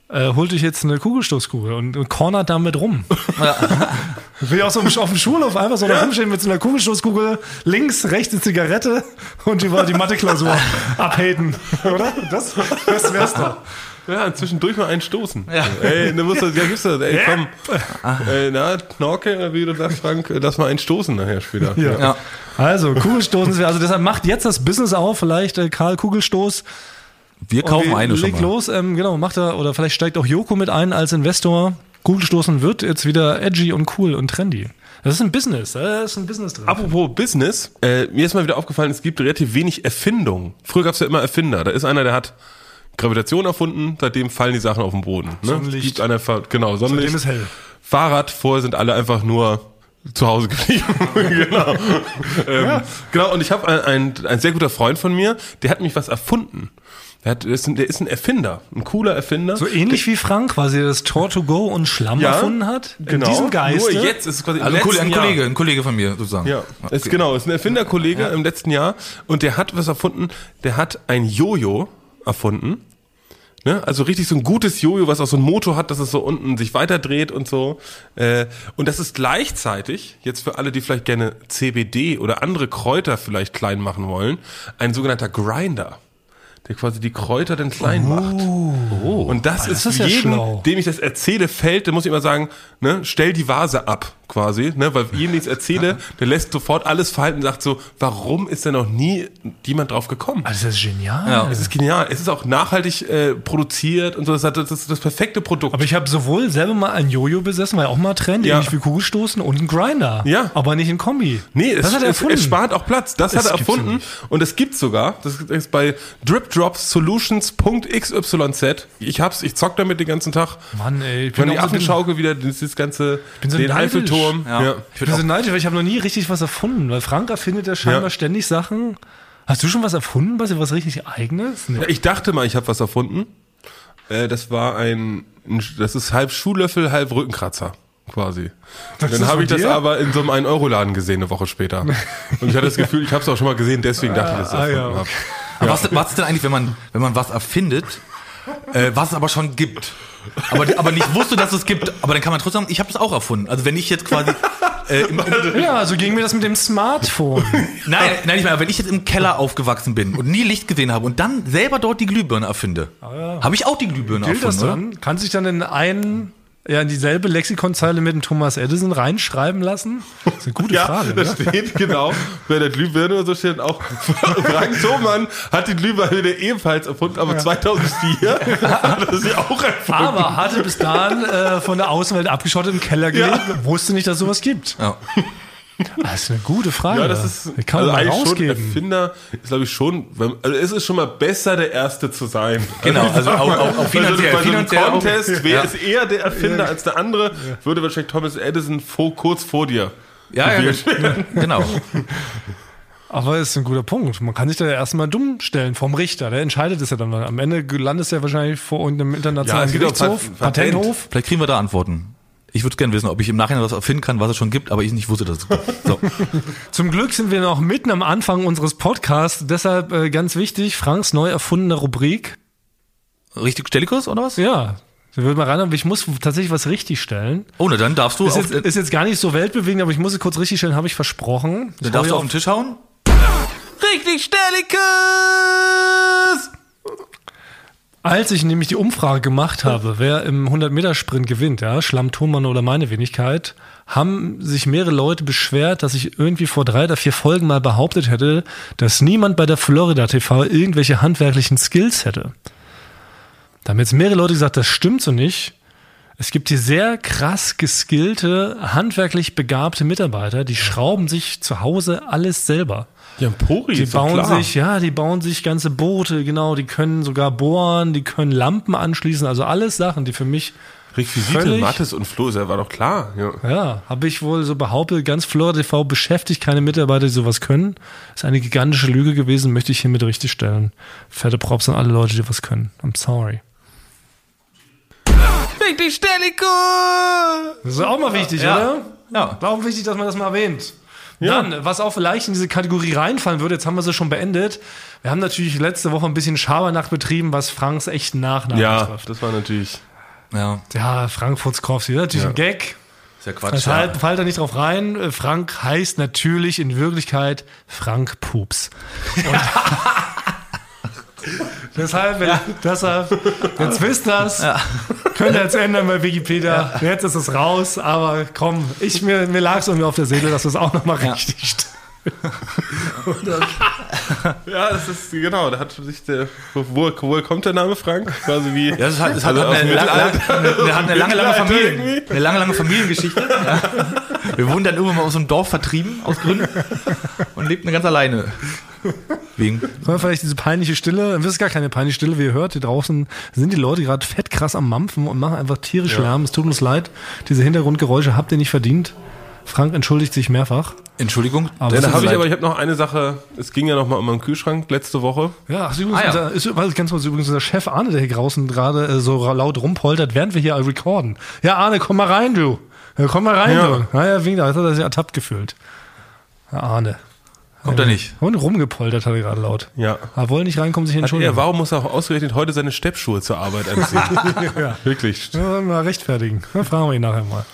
äh, holt euch jetzt eine Kugelstoßkugel und, und cornert damit rum. [LAUGHS] Will ich auch so auf dem Schulhof einfach so da rumstehen mit so einer Kugelstoßkugel, links, rechts eine Zigarette und über die Mathe-Klausur [LAUGHS] abhaten, oder? Das, das wär's doch. Ja, zwischendurch mal einen stoßen. Ja. Ey, ne, musst du, ja, gibst du, ey, komm. Äh, na, Knorke, wie du sagst, Frank, äh, lass mal einen stoßen nachher später. Ja. Ja. Also, Kugelstoßen, also deshalb macht jetzt das Business auf, vielleicht äh, Karl Kugelstoß. Wir kaufen Und eine schon mal. los, ähm, genau, macht er, oder vielleicht steigt auch Joko mit ein als Investor. Kugelstoßen wird jetzt wieder edgy und cool und trendy. Das ist ein Business, da ist ein Business drin. Apropos Business, äh, mir ist mal wieder aufgefallen, es gibt relativ wenig Erfindungen. Früher gab es ja immer Erfinder. Da ist einer, der hat Gravitation erfunden, seitdem fallen die Sachen auf den Boden. Ne? Sonnenlicht. Gibt einer, ver- genau, Sonnenlicht. Seitdem ist hell. Fahrrad, vorher sind alle einfach nur zu Hause geblieben. [LAUGHS] genau. ähm, Genau, und ich habe ein, ein, ein sehr guter Freund von mir, der hat mich was erfunden. Der, hat, der, ist ein, der ist ein Erfinder, ein cooler Erfinder. So ähnlich wie Frank quasi das Tor to go und Schlamm Ja, erfunden hat. genau. In diesem Geist. Nur jetzt ist es quasi im Also ein, Kollege, letzten ein Jahr. Kollege, ein Kollege von mir sozusagen. Ja, ist genau, ist ein Erfinderkollege im letzten Jahr und der hat was erfunden, der hat ein Jojo erfunden. Ne? Also richtig so ein gutes Jojo, was auch so einen Motor hat, dass es so unten sich weiterdreht und so. Äh, und das ist gleichzeitig, jetzt für alle, die vielleicht gerne CBD oder andere Kräuter vielleicht klein machen wollen, ein sogenannter Grinder. Der quasi die Kräuter dann klein macht. Und das, ist, ist ja jedem, schlau. dem ich das erzähle, fällt, da muss ich immer sagen, ne, stell die Vase ab, quasi, ne, weil jedem, ich erzähle, [LAUGHS] der lässt sofort alles falten und sagt so, warum ist da noch nie jemand drauf gekommen? Also das ist genial. Ja. Es ist genial. Es ist auch nachhaltig äh, produziert und so. Das, hat, das ist das perfekte Produkt. Aber ich habe sowohl selber mal ein Jojo besessen, war ja auch mal Trend, Ja. ähnlich wie Kugelstoßen und ein Grinder. Ja. Aber nicht in Kombi. Nee, es, das hat er es, erfunden. es spart auch Platz. Das, Das hat er ja erfunden. Und es gibt sogar, das ist bei dripdropsolutions.xyz. Ich hab's, ich zock damit den ganzen Tag. Mann, ey, ich Wenn bin die Affenschaukel wieder, das, das ganze, bin so den neidisch. Eiffelturm. Ja. Ja. Ich bin so neidisch, weil ich habe noch nie richtig was erfunden, weil Frank erfindet ja scheinbar Ja. ständig Sachen. Hast du schon was erfunden, was was richtig eigenes? Nee. Ja, Ich dachte mal, ich habe was erfunden. Äh, das war ein, ein, das ist halb Schuhlöffel, halb Rückenkratzer. Quasi. Das Dann habe ich das dir? aber in so einem 1-Euro-Laden gesehen, eine Woche später. [LAUGHS] Und ich hatte das Gefühl, ich habe es auch schon mal gesehen, deswegen dachte ich, dass ich das Ah, ja, habe. Aber was, was ist denn eigentlich, wenn man, wenn man was erfindet, äh, was es aber schon gibt? Aber, aber nicht wusste, dass es gibt. Aber dann kann man trotzdem sagen, ich habe das auch erfunden. Also wenn ich jetzt quasi Äh, im, im, Ja, so ging mir das mit dem Smartphone. [LAUGHS] nein, nein, nicht mehr. Wenn ich jetzt im Keller aufgewachsen bin und nie Licht gesehen habe und dann selber dort die Glühbirne erfinde, habe ich auch die Glühbirne Gilt das erfunden, oder? dann? Kann sich dann in einen, ja, in dieselbe Lexikonzeile mit dem Thomas Edison reinschreiben lassen? Das ist eine gute Ja, Frage. da ne? steht genau, bei der Glühbirne oder so steht auch, Frank Thomann hat die Glühbirne ebenfalls erfunden, aber 2004 [LAUGHS] hat er sie auch erfunden. Aber hatte bis dahin äh, von der Außenwelt abgeschottet im Keller gelebt, wusste nicht, dass sowas gibt. Ja. Das ist eine gute Frage. Ja, das ist, Die kann also mal eigentlich schon, rausgeben. Erfinder ist glaube ich schon, also es ist schon mal besser, der Erste zu sein. Genau, also auch, auch, auch finanziell. Also bei so einem finanziell auch, Contest, wer Ja. ist eher der Erfinder als der andere, würde wahrscheinlich Thomas Edison vor, kurz vor dir. ja, ja, genau. [LAUGHS] Aber ist ein guter Punkt. Man kann sich da ja erstmal dumm stellen vom Richter. Der entscheidet es ja dann. Am Ende landet es ja wahrscheinlich vor irgendeinem internationalen es auch Gerichtshof, Pat- Patent. Patenthof. Vielleicht kriegen wir da Antworten. Ich würde gerne wissen, ob ich im Nachhinein was erfinden kann, was es schon gibt, aber ich nicht wusste, dass es gibt. So. [LAUGHS] Zum Glück sind wir noch mitten am Anfang unseres Podcasts. Deshalb äh, ganz wichtig, Franks neu erfundene Rubrik. Richtig Stellikus oder was? Ja, da würde mal rein, aber ich muss tatsächlich was richtig stellen. Oh, na, dann darfst du, Ist jetzt, ist jetzt gar nicht so weltbewegend, aber ich muss es kurz richtig stellen, habe ich versprochen. Ich dann darfst du auf den Tisch hauen. Richtig Stellikus! Als ich nämlich die Umfrage gemacht habe, wer im 100-Meter-Sprint gewinnt, ja, Schlamm Thomann oder meine Wenigkeit, haben sich mehrere Leute beschwert, dass ich irgendwie vor drei oder vier Folgen mal behauptet hätte, dass niemand bei der Florida TV irgendwelche handwerklichen Skills hätte. Da haben jetzt mehrere Leute gesagt, das stimmt so nicht. Es gibt hier sehr krass geskillte, handwerklich begabte Mitarbeiter, die schrauben sich zu Hause alles selber. Pori Die ist doch bauen klar. sich, ja, die bauen sich ganze Boote, genau, die können sogar bohren, die können Lampen anschließen, also alles Sachen, die für mich, Requisite, völlig- Mattes und Flo, das war doch klar. Ja. ja, habe ich wohl so behauptet, ganz Florida TV beschäftigt keine Mitarbeiter, die sowas können. Ist eine gigantische Lüge gewesen, möchte ich hiermit richtig stellen. Fette Props an alle Leute, die was können. I'm sorry. Richtig Stellikus! Das ist auch mal wichtig, Ja. oder? Ja. Auch wichtig, dass man das mal erwähnt. Dann, was auch vielleicht in diese Kategorie reinfallen würde, jetzt haben wir sie schon beendet. Wir haben natürlich letzte Woche ein bisschen Schabernack betrieben, was Franks echten Nachnamen ja, betrifft. das war natürlich. Ja, Ja, Frank Futzkowski, natürlich ein Gag. ist ja Quatsch. Das Ja. halt, fallt da nicht drauf rein. Äh, Frank heißt natürlich in Wirklichkeit Frank Pups. Und [LAUGHS] [LAUGHS] deshalb, wenn, deshalb, jetzt wisst das, könnt ihr jetzt ändern bei Wikipedia. Jetzt ist es raus, aber komm, ich, mir, mir lag es irgendwie auf der Seele, dass das auch nochmal richtig st- [LAUGHS] Ja, das ist, genau, da hat sich der, wo, woher kommt der Name Frank? Quasi wie. Ja, das hat, das hat, Also aus eine, eine, eine, hat eine lange, lange irgendwie. eine lange, lange Familiengeschichte. [LAUGHS] Ja. Wir wurden dann irgendwann mal aus dem Dorf vertrieben, aus Gründen, und lebten ganz alleine. Wegen, wir vielleicht diese peinliche Stille, das ist gar keine peinliche Stille, wie ihr hört, hier draußen sind die Leute gerade fett krass am Mampfen und machen einfach tierisch Lärm. Es tut uns leid, diese Hintergrundgeräusche habt ihr nicht verdient. Frank entschuldigt sich mehrfach. Entschuldigung. Aber Ja, es da habe ich aber, ich habe noch eine Sache, es ging ja noch mal um meinen Kühlschrank letzte Woche. Ja, ist übrigens, Ah, ja. Unser, ist, weiß ich ganz kurz, übrigens unser Chef Arne, der hier draußen gerade äh, so laut rumpoltert, während wir hier recorden. Ja, Arne, komm mal rein, du. Ja, komm mal rein, Ja. du. Naja, wegen da hat er sich ertappt gefühlt. Ja, Arne. Kommt er nicht. Und rumgepoltert hat er gerade laut. Ja. Er wollte nicht reinkommen, sich entschuldigen. er, warum muss er auch ausgerechnet heute seine Steppschuhe zur Arbeit anziehen? [LAUGHS] Wirklich. Ja, mal rechtfertigen. Dann fragen wir ihn nachher mal.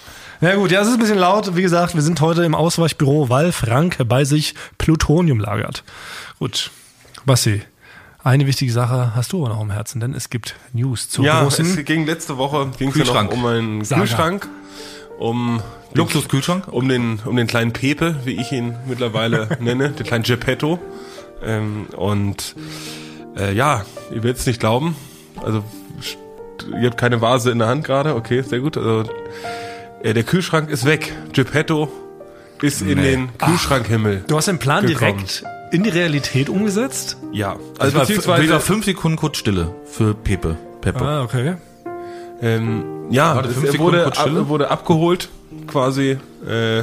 Ja gut, ja, es ist ein bisschen laut. Wie gesagt, wir sind heute im Ausweichbüro, weil Frank bei sich Plutonium lagert. Gut, Basti, eine wichtige Sache hast du aber noch am Herzen, denn es gibt News zur Ja, großen... es ging letzte Woche ging's ja noch um einen Saga. Kühlschrank, um Luxuskühlschrank. um den, um den kleinen Pepe, wie ich ihn mittlerweile [LAUGHS] nenne, den kleinen Geppetto. Ähm, und äh, ja, ihr werdet es nicht glauben. Also ihr habt keine Vase in der Hand gerade, okay, sehr gut. Also äh, der Kühlschrank ist weg. Geppetto ist in den Kühlschrankhimmel. Du hast den Plan gekommen. direkt in die Realität umgesetzt? Ja, Also war, beziehungsweise wieder fünf Sekunden kurz Stille für Pepe. Pepe. Ah, okay. Ähm, ja, Warte, fünf er Sekunden wurde, kurz ab, Stille? wurde abgeholt, quasi äh,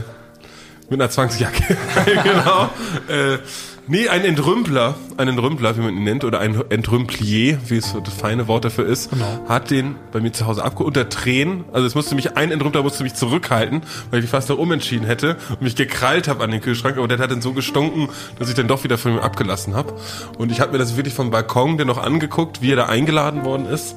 mit einer Zwangsjacke. [LAUGHS] genau. Äh, nee, ein Entrümpler, ein Entrümpler, wie man ihn nennt, oder ein Entrümplier, wie es so das feine Wort dafür ist, hat den bei mir zu Hause abgeholt unter Tränen. Also es musste mich, ein Entrümpler musste mich zurückhalten, weil ich mich fast noch umentschieden hätte und mich gekrallt habe an den Kühlschrank, aber der hat dann so gestunken, dass ich dann doch wieder von ihm abgelassen habe. Und ich habe mir das wirklich vom Balkon dann noch angeguckt, wie er da eingeladen worden ist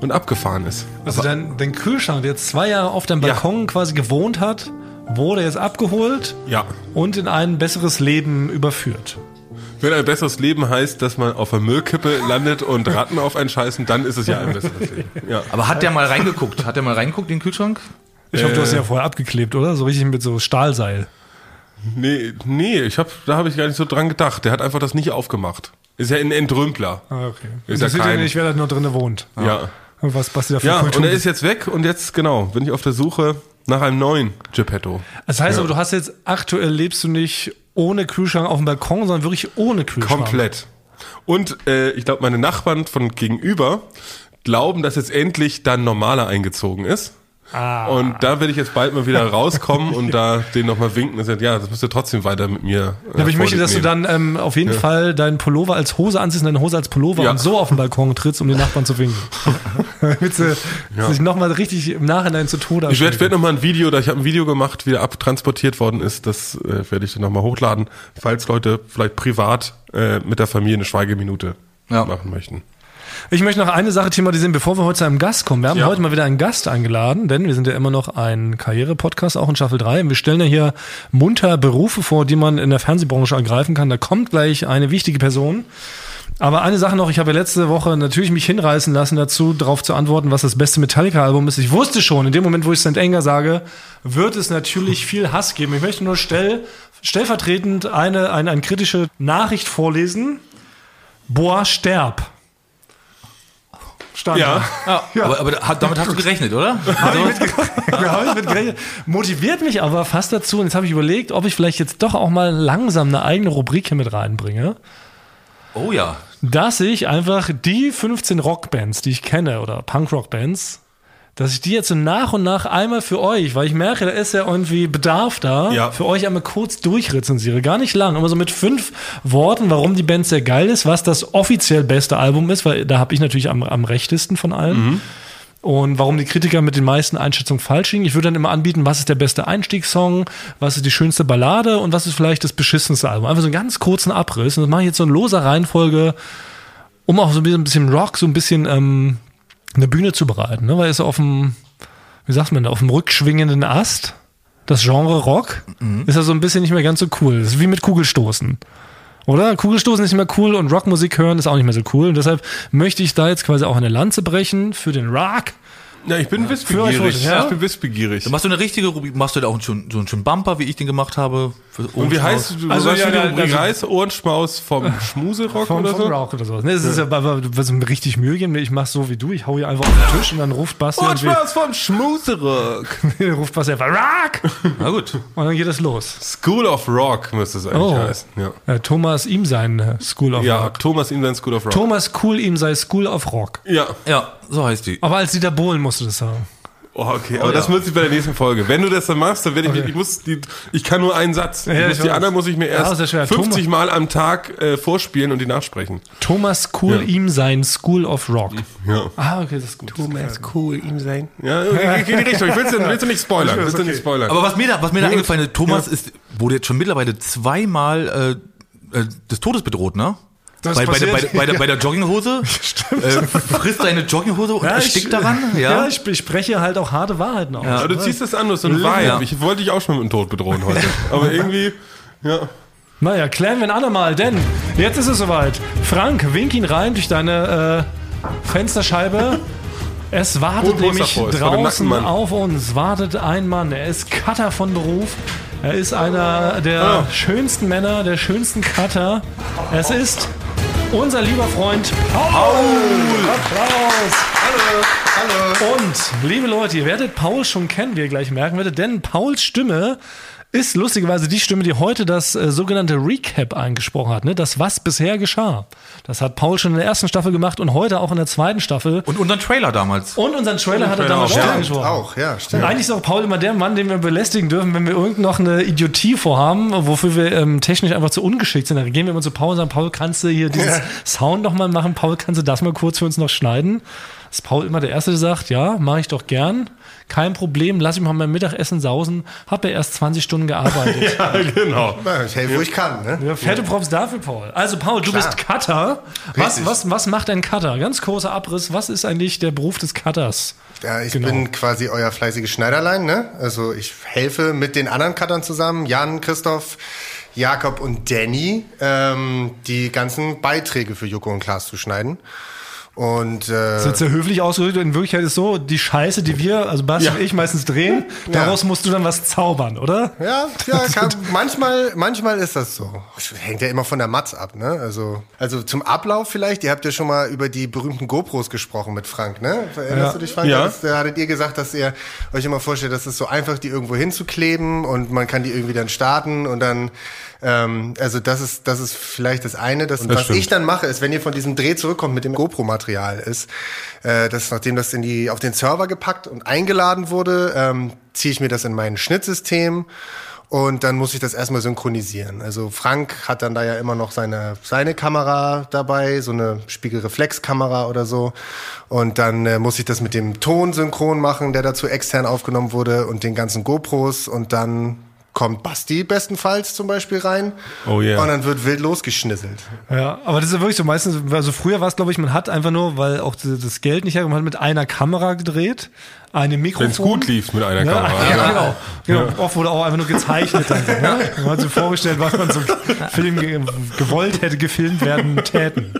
und abgefahren ist. Also dein, dein Kühlschrank, der jetzt zwei Jahre auf deinem Ja. Balkon quasi gewohnt hat, wurde jetzt abgeholt Ja. und in ein besseres Leben überführt. Wenn ein besseres Leben heißt, dass man auf der Müllkippe landet und Ratten auf einen scheißen, dann ist es ja ein besseres Leben. Ja. Aber hat der mal reingeguckt? Hat der mal reingeguckt in den Kühlschrank? Ich hoffe, du hast ihn ja vorher abgeklebt, oder? So richtig mit so Stahlseil. Nee, nee, ich hab, da habe ich gar nicht so dran gedacht. Der hat einfach das nicht aufgemacht. Ist ja ein Entrümpler. Ah, okay. Ist das ja sieht ja kein- nicht, wer da nur drin wohnt. Ja. Und was Basti da für Ja, Kultur und er ist jetzt weg und jetzt, genau, bin ich auf der Suche nach einem neuen Geppetto. Das heißt aber, du hast jetzt aktuell lebst du nicht ohne Kühlschrank auf dem Balkon, sondern wirklich ohne Kühlschrank. Komplett. Und äh, ich glaube, meine Nachbarn von gegenüber glauben, dass jetzt endlich dann normaler eingezogen ist. Ah. Und da werde ich jetzt bald mal wieder rauskommen und da [LAUGHS] den nochmal winken und sagen, ja, das müsst ihr trotzdem weiter mit mir. Äh, Aber ich möchte, dass du Vorlieb dann ähm, auf jeden Fall deinen Pullover als Hose anziehst und deine Hose als Pullover Ja. und so auf den Balkon trittst, um den Nachbarn zu winken. [LAUGHS] Damit sie sich nochmal richtig im Nachhinein zu Tode Ich werde werd noch mal ein Video, da ich habe ein Video gemacht, wie der abtransportiert worden ist. Das äh, werde ich dann nochmal hochladen, falls Leute vielleicht privat äh, mit der Familie eine Schweigeminute Ja. machen möchten. Ich möchte noch eine Sache thematisieren, bevor wir heute zu einem Gast kommen. Wir haben Ja. heute mal wieder einen Gast eingeladen, denn wir sind ja immer noch ein Karriere-Podcast, auch in Staffel 3. Und wir stellen ja hier munter Berufe vor, die man in der Fernsehbranche ergreifen kann. Da kommt gleich eine wichtige Person. Aber eine Sache noch, ich habe ja letzte Woche natürlich mich hinreißen lassen dazu, darauf zu antworten, was das beste Metallica-Album ist. Ich wusste schon, in dem Moment, wo ich St. Anger sage, wird es natürlich [LAUGHS] viel Hass geben. Ich möchte nur stell, stellvertretend eine, eine, eine kritische Nachricht vorlesen. Boah, sterb. Stand Ja. da. Ja. Aber, aber damit hast du gerechnet, oder? Also, [LAUGHS] Ja, hab ich mit gerechnet. Motiviert mich aber fast dazu, und jetzt habe ich überlegt, ob ich vielleicht jetzt doch auch mal langsam eine eigene Rubrik hier mit reinbringe, oh ja. dass ich einfach die 15 Rockbands, die ich kenne, oder Punkrock-Bands, dass ich die jetzt so nach und nach einmal für euch, weil ich merke, da ist ja irgendwie Bedarf da, Ja. für euch einmal kurz durchrezensiere. Gar nicht lang, immer so mit fünf Worten, warum die Band sehr geil ist, was das offiziell beste Album ist, weil da habe ich natürlich am, am rechtesten von allen. Und warum die Kritiker mit den meisten Einschätzungen falsch liegen. Ich würde dann immer anbieten, was ist der beste Einstiegssong, was ist die schönste Ballade und was ist vielleicht das beschissenste Album. Einfach so einen ganz kurzen Abriss. Und das mache ich jetzt so in loser Reihenfolge, um auch so ein bisschen, ein bisschen Rock, so ein bisschen ähm, eine Bühne zu bereiten. Ne? Weil es auf dem, wie sagt man da, auf dem rückschwingenden Ast, das Genre Rock, ist ja so ein bisschen nicht mehr ganz so cool. Das ist wie mit Kugelstoßen. Oder? Kugelstoßen ist nicht mehr cool und Rockmusik hören ist auch nicht mehr so cool. Und deshalb möchte ich da jetzt quasi auch eine Lanze brechen für den Rock. Ja, ich bin wissbegierig. heute, ja? Ich bin wissbegierig. Dann machst du eine richtige Rubrik, machst du da auch schon, so einen schönen Bumper, wie ich den gemacht habe. Und wie heißt du? Also, ja, ja, Rubrik also- heißt Ohrenschmaus vom Schmuserock Vom, oder vom so? Rock oder sowas. Ne, es ist ja, wirst mir richtig Mühe geben. Ich mach so wie du. Ich hau hier einfach auf den Tisch und dann ruft Basti Ohrenschmaus vom Schmuserock. [LAUGHS] ruft Basti einfach Rock! Na gut. Und dann geht es los. School of Rock müsste es eigentlich Oh. heißen. Ja, Thomas ihm sein äh, School of ja Rock. Thomas ihm sein School of Rock. Thomas cool ihm sei School of Rock. ja. Ja, so heißt die. Aber als Dieter Bohlen musst du das sagen. Oh, okay, aber das muss ich bei der nächsten Folge. Wenn du das dann machst, dann werde ich, Okay. ich muss die, ich kann nur einen Satz. Ja, muss, die anderen muss ich mir Ja, erst ja schwer. 50 Mal am Tag äh, vorspielen und die nachsprechen. Thomas cool Ja. ihm sein School of Rock. Ja. Ah, okay, das ist gut. Thomas cool ihm sein. Ja, okay, in die Richtung. Ich will's dir, willst du nicht spoilern. Willst du nicht spoilern. Aber was mir da, was mir da eingefallen ist, Thomas ist, wurde jetzt schon mittlerweile zweimal äh, äh, des Todes bedroht, ne? Das bei, bei, der, bei, bei, der, [LAUGHS] bei der Jogginghose. Äh, frisst deine Jogginghose und erstickt daran. [LAUGHS] Ja, Ja. ich, ich spreche halt auch harte Wahrheiten aus. Aber du ziehst das an, du hast so ein Vibe. Ja. Ich wollte dich auch schon mit dem Tod bedrohen heute. Aber irgendwie, ja. Naja, klären wir ein andermal, denn jetzt ist es soweit. Frank, wink ihn rein durch deine äh, Fensterscheibe. Es wartet nämlich draußen auf uns, wartet ein Mann. Er ist Cutter von Beruf. Er ist einer der Oh. schönsten Männer, der schönsten Cutter. Es ist unser lieber Freund Paul. Applaus. Hallo. Und, liebe Leute, ihr werdet Paul schon kennen, wie ihr gleich merken werdet, denn Pauls Stimme ist lustigerweise die Stimme, die heute das äh, sogenannte Recap eingesprochen hat, ne? Das, was bisher geschah. Das hat Paul schon in der ersten Staffel gemacht und heute auch in der zweiten Staffel. Und unseren Trailer damals. Und unseren Trailer hat er Trailer damals auch, schon ja. eingesprochen. Auch, ja, stimmt. Und eigentlich ist auch Paul immer der Mann, den wir belästigen dürfen, wenn wir irgend noch eine Idiotie vorhaben, wofür wir ähm, technisch einfach zu ungeschickt sind. Dann gehen wir immer zu Paul und sagen, Paul, kannst du hier dieses Sound noch mal machen? Paul, kannst du das mal kurz für uns noch schneiden? Ist Paul immer der Erste, der sagt, ja, mache ich doch gern. Kein Problem, lass ich mal mein Mittagessen sausen. Hab ja erst 20 Stunden gearbeitet. [LAUGHS] Ja, genau. Ja, Ich helfe, wo ich kann. Ne? Ja, fette Props dafür, Paul. Also, Paul, du Klar. bist Cutter. Was, was, was macht ein Cutter? Ganz kurzer Abriss. Was ist eigentlich der Beruf des Cutters? Ja, ich Genau. bin quasi euer fleißiges Schneiderlein. Ne? Also ich helfe mit den anderen Cuttern zusammen, Jan, Christoph, Jakob und Danny, ähm, die ganzen Beiträge für Joko und Klaas zu schneiden. Und äh, Das ist sehr höflich ausgedrückt. In Wirklichkeit ist so, die Scheiße, die wir, also Basti Ja. und ich meistens drehen, daraus musst du dann was zaubern, oder? Ja, ja kann, manchmal, manchmal ist das so. Das hängt ja immer von der Matz ab, ne? Also, also zum Ablauf vielleicht. Ihr habt ja schon mal über die berühmten GoPros gesprochen mit Frank, ne? Erinnerst Ja. du dich, Frank? Ja. Das, da hattet ihr gesagt, dass ihr euch immer vorstellt, dass es so einfach, die irgendwo hinzukleben und man kann die irgendwie dann starten und dann, ähm, also das ist, das ist vielleicht das eine. Das, was stimmt. ich dann mache, ist, wenn ihr von diesem Dreh zurückkommt mit dem GoPro-Material, ist, äh, dass nachdem das in die, auf den Server gepackt und eingeladen wurde, ähm, ziehe ich mir das in mein Schnittsystem und dann muss ich das erstmal synchronisieren. Also Frank hat dann da ja immer noch seine, seine Kamera dabei, so eine Spiegelreflexkamera oder so. Und dann äh, muss ich das mit dem Ton synchron machen, der dazu extern aufgenommen wurde und den ganzen GoPros und dann kommt Basti bestenfalls zum Beispiel rein. Oh yeah. Und dann wird wild losgeschnisselt. Ja, aber das ist ja wirklich so meistens, also früher war es, glaube ich, man hat einfach nur, weil auch das Geld nicht herkommt, man hat mit einer Kamera gedreht, einem Mikrofon. Wenn es gut lief mit einer Ja, Kamera. ja, genau. genau. Oft wurde auch einfach nur gezeichnet. Dann, so, ne? Man hat sich vorgestellt, was man so Film ge gewollt hätte, gefilmt werden täten.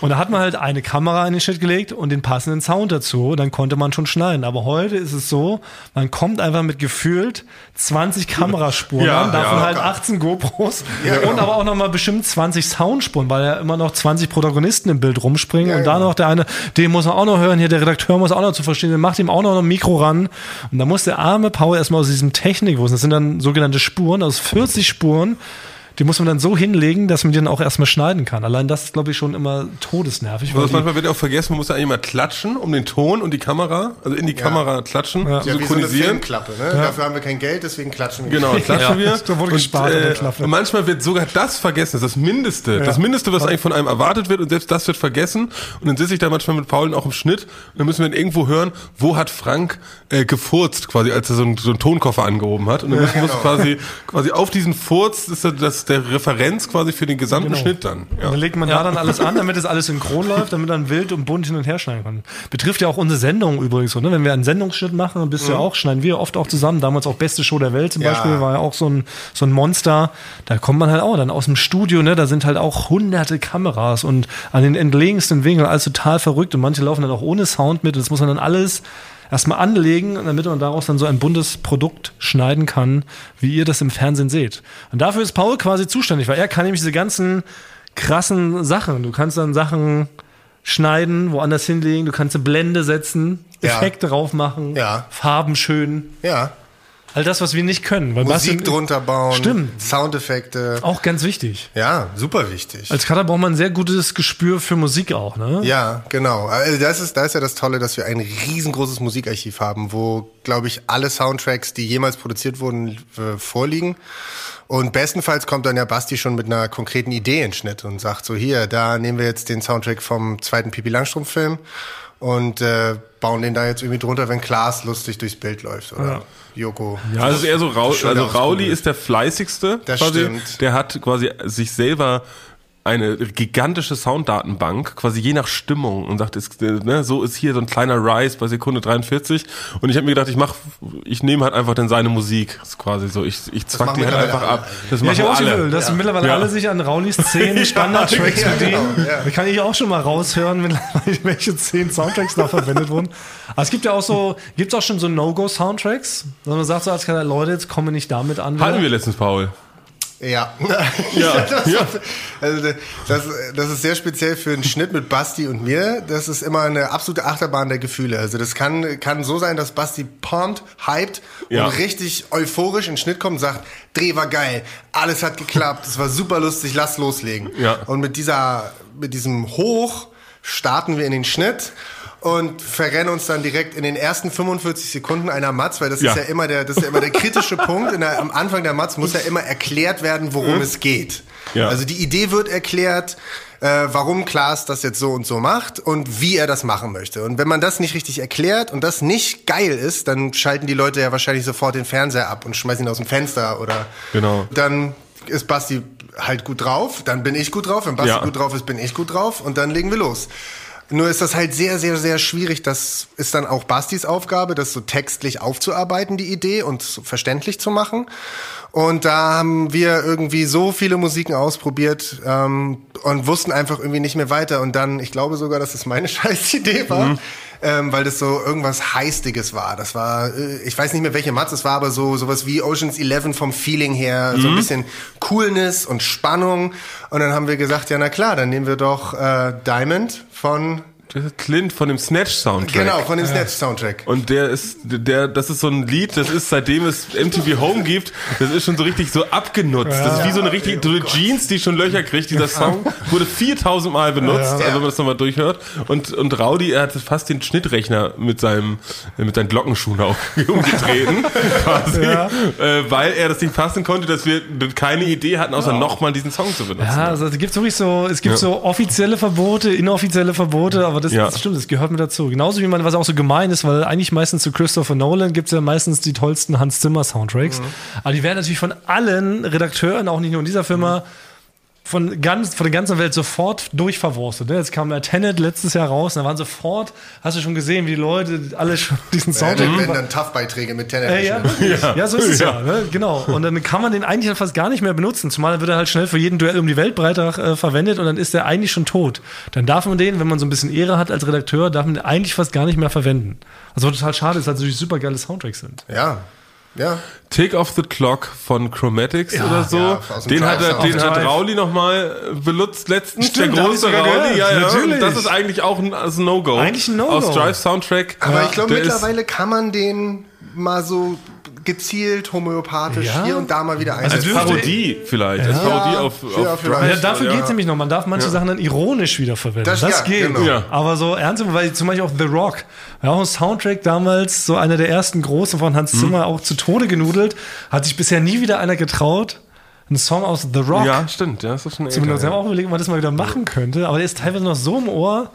Und da hat man halt eine Kamera in den Schnitt gelegt und den passenden Sound dazu. Dann konnte man schon schneiden. Aber heute ist es so, man kommt einfach mit gefühlt 20 Kameraspuren Ja, an, davon ja. halt 18 GoPros genau. und aber auch nochmal bestimmt 20 Soundspuren, weil ja immer noch 20 Protagonisten im Bild rumspringen Ja, und da genau. noch der eine, den muss man auch noch hören, hier der Redakteur muss auch noch zu verstehen, der macht ihm auch noch ein Mikro ran und da muss der arme Paul erstmal aus diesem Technikwissen, das sind dann sogenannte Spuren, aus 40 Spuren, die muss man dann so hinlegen, dass man die dann auch erstmal schneiden kann. Allein das ist, glaube ich, schon immer todesnervig. weil Also manchmal wird auch vergessen, man muss ja eigentlich mal klatschen um den Ton und die Kamera, also in die Kamera klatschen, Ja. Ja, wie so eine synchronisieren. Filmklappe. Ne? Dafür haben wir kein Geld, deswegen klatschen wir. Genau, klatschen wir. da wurde gespart an der Klappe. und manchmal wird sogar das vergessen. Das ist das Mindeste. Das Mindeste, was eigentlich von einem erwartet wird und selbst das wird vergessen. Und dann sitze ich da manchmal mit Paul auch im Schnitt und dann müssen wir dann irgendwo hören, wo hat Frank äh, gefurzt, quasi, als er so einen, so einen Tonkoffer angehoben hat. Und dann müssen, muss genau. quasi, quasi auf diesen Furz ist das, das der Referenz quasi für den gesamten Genau. Schnitt dann. Ja. Und dann legt man da dann alles an, damit das alles synchron läuft, damit dann wild und bunt hin und her schneiden kann. Betrifft ja auch unsere Sendung übrigens so, ne? Wenn wir einen Sendungsschnitt machen, dann bist du ja auch, schneiden wir oft auch zusammen. Damals auch Beste Show der Welt zum Ja. Beispiel, war ja auch so ein, so ein Monster. Da kommt man halt auch dann aus dem Studio, ne? Da sind halt auch hunderte Kameras und an den entlegensten Winkeln alles total verrückt und manche laufen dann auch ohne Sound mit. Das muss man dann alles erstmal anlegen, damit man daraus dann so ein buntes Produkt schneiden kann, wie ihr das im Fernsehen seht. Und dafür ist Paul quasi zuständig, weil er kann nämlich diese ganzen krassen Sachen. Du kannst dann Sachen schneiden, woanders hinlegen, du kannst eine Blende setzen, Ja. Effekte drauf machen, Ja. Farben schön. Ja. All das, was wir nicht können. Weil Musik Bastian- drunter bauen. Stimmt. Soundeffekte. Auch ganz wichtig. Ja, super wichtig. Als Cutter braucht man ein sehr gutes Gespür für Musik auch, ne? Ja, genau. Also das ist, da ist ja das Tolle, dass wir ein riesengroßes Musikarchiv haben, wo, glaube ich, alle Soundtracks, die jemals produziert wurden, äh, vorliegen. Und bestenfalls kommt dann ja Basti schon mit einer konkreten Idee in Schnitt und sagt so, hier, da nehmen wir jetzt den Soundtrack vom zweiten Pipi Langstrumpf-Film und äh, bauen den da jetzt irgendwie drunter, wenn Klaas lustig durchs Bild läuft oder Joko. Ja, also eher so Raul, also Rauli ist der fleißigste. Das quasi. stimmt. Der hat quasi sich selber eine gigantische Sounddatenbank, quasi je nach Stimmung und sagt, ist, äh, ne, so ist hier so ein kleiner Rise bei Sekunde 43 und ich habe mir gedacht, ich mach, ich nehme halt einfach dann seine Musik, das ist quasi so, ich, ich zwack die halt einfach alle ab. Das Ja, machen ich habe auch alle. alle. dass mittlerweile Ja. alle sich an Raulis zehn [LAUGHS] Standard-Tracks Ja, bedienen. genau, ja. Da kann ich auch schon mal raushören, wenn, [LAUGHS] welche zehn Soundtracks da verwendet wurden. Aber es gibt ja auch so, gibt es auch schon so No-Go-Soundtracks, dass man sagt so als Kanal, Leute, jetzt kommen wir nicht damit an. Hatten wir letztens, Paul. [LAUGHS] Ja. Ja, das, ja. Also das, das ist sehr speziell für einen Schnitt mit Basti und mir. Das ist immer eine absolute Achterbahn der Gefühle. Also das kann, kann so sein, dass Basti pumped, hyped Ja. und richtig euphorisch in den Schnitt kommt und sagt, Dreh war geil, alles hat geklappt, es war super lustig, lass loslegen. Ja. Und mit dieser, mit diesem Hoch starten wir in den Schnitt und verrennen uns dann direkt in den ersten 45 Sekunden einer Matz, weil das Ja. ist ja immer der, das ist ja immer der kritische [LAUGHS] Punkt. Der, am Anfang der Matz muss ja immer erklärt werden, worum es geht. Ja. Also die Idee wird erklärt, äh, warum Klaas das jetzt so und so macht und wie er das machen möchte. Und wenn man das nicht richtig erklärt und das nicht geil ist, dann schalten die Leute ja wahrscheinlich sofort den Fernseher ab und schmeißen ihn aus dem Fenster oder Genau. dann ist Basti halt gut drauf, dann bin ich gut drauf, wenn Basti Ja. gut drauf ist, bin ich gut drauf und dann legen wir los. Nur ist das halt sehr, sehr, sehr schwierig. Das ist dann auch Bastis Aufgabe, das so textlich aufzuarbeiten, die Idee und so verständlich zu machen. Und da haben wir irgendwie so viele Musiken ausprobiert ähm, und wussten einfach irgendwie nicht mehr weiter. Und dann, ich glaube sogar, dass es meine [LAUGHS] Scheißidee war, ähm, weil das so irgendwas Heistiges war. Das war, äh, ich weiß nicht mehr welche Matz es war, aber so sowas wie Ocean's Eleven vom Feeling her, so ein bisschen Coolness und Spannung. Und dann haben wir gesagt, ja na klar, dann nehmen wir doch äh, Diamond von Clint von dem Snatch-Soundtrack. genau von dem Snatch Soundtrack. Und der ist, der, das ist so ein Lied, das ist, seitdem es MTV Home gibt, das ist schon so richtig so abgenutzt. Das ist wie so eine richtig, so eine Jeans, die schon Löcher kriegt. Dieser Song wurde 4000 Mal benutzt, also wenn man das nochmal durchhört. Und, und Rowdy, er hat fast den Schnittrechner mit seinem, mit seinen Glockenschuhen auch [LAUGHS] umgetreten, [LAUGHS] quasi, äh, weil er das nicht fassen konnte, dass wir keine Idee hatten, außer nochmal diesen Song zu benutzen. Ja, also es gibt wirklich so, es gibt Ja. so offizielle Verbote, inoffizielle Verbote, aber das, Ja. das stimmt, das gehört mit dazu. Genauso wie man, was auch so gemein ist, weil eigentlich meistens zu Christopher Nolan gibt es ja meistens die tollsten Hans Zimmer Soundtracks. Aber die werden natürlich von allen Redakteuren, auch nicht nur in dieser Firma, von, ganz, von der ganzen Welt sofort durchverwurstet. ne? Jetzt kam ja Tenet letztes Jahr raus, und da waren sofort, hast du schon gesehen, wie die Leute alle schon [LAUGHS] diesen Ja, Soundtrack dann werden dann Tough-Beiträge mit Tenet. äh, ja, ja. ja, so ist es ja. ne? genau. Und dann kann man den eigentlich dann fast gar nicht mehr benutzen. Zumal wird er halt schnell für jeden Duell um die Weltbreitag äh, verwendet und dann ist er eigentlich schon tot. Dann darf man den, wenn man so ein bisschen Ehre hat als Redakteur, darf man den eigentlich fast gar nicht mehr verwenden. Also total schade ist, weil es natürlich super geile Soundtracks sind. ja. Ja. Take Off the Clock von Chromatics oder so. ja, den hat, er, Drive den hat Rauli nochmal benutzt letztens. Stimmt, der große Rauli. Ja, ja. natürlich. Das ist eigentlich auch ein, also No-Go. Eigentlich ein No-Go. Aus Drive Soundtrack. Aber ich glaube, mittlerweile kann man den mal so gezielt homöopathisch Ja. hier und da mal wieder Als einsetzen. Parodie vielleicht. Als Parodie auf, Ja, auf vielleicht. Ja, dafür geht's nämlich noch. Man darf manche Sachen dann ironisch wieder verwenden. Das, Das- ja, geht. genau. Ja. Aber so ernst, weil zum Beispiel auch The Rock, ja, auch ein Soundtrack damals, so einer der ersten großen von Hans Zimmer, auch zu Tode genudelt, hat sich bisher nie wieder einer getraut, einen Song aus The Rock Ja, stimmt. Ja, das ist schon zu benutzen. Wir älter, haben auch überlegt, ob man das mal wieder machen könnte, aber der ist teilweise noch so im Ohr,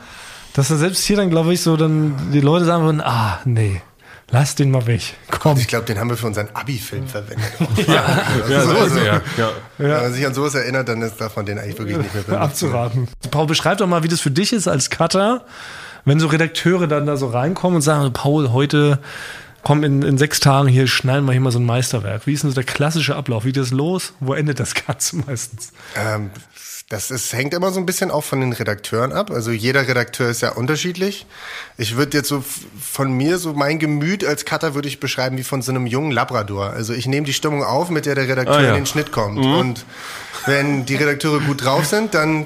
dass er selbst hier dann, glaube ich, so dann die Leute sagen würden, ah, nee, lass den mal weg. Komm. Ich glaube, den haben wir für unseren Abi-Film verwendet. [LAUGHS] ja. ja, so ist er. Ja. Wenn man sich an sowas erinnert, dann ist, darf man den eigentlich wirklich nicht mehr benutzen. abzuraten. Paul, beschreib doch mal, wie das für dich ist als Cutter, wenn so Redakteure dann da so reinkommen und sagen, Paul, heute komm in, in sechs Tagen hier, schneiden wir hier mal so ein Meisterwerk. Wie ist denn so der klassische Ablauf? Wie geht das los? Wo endet das Ganze [LAUGHS] meistens? Ähm, das ist, hängt immer so ein bisschen auch von den Redakteuren ab. Also jeder Redakteur ist ja unterschiedlich. Ich würde jetzt so von mir, so mein Gemüt als Cutter würde ich beschreiben wie von so einem jungen Labrador. Also ich nehme die Stimmung auf, mit der der Redakteur Ah, ja. in den Schnitt kommt. Und wenn die Redakteure gut drauf sind, dann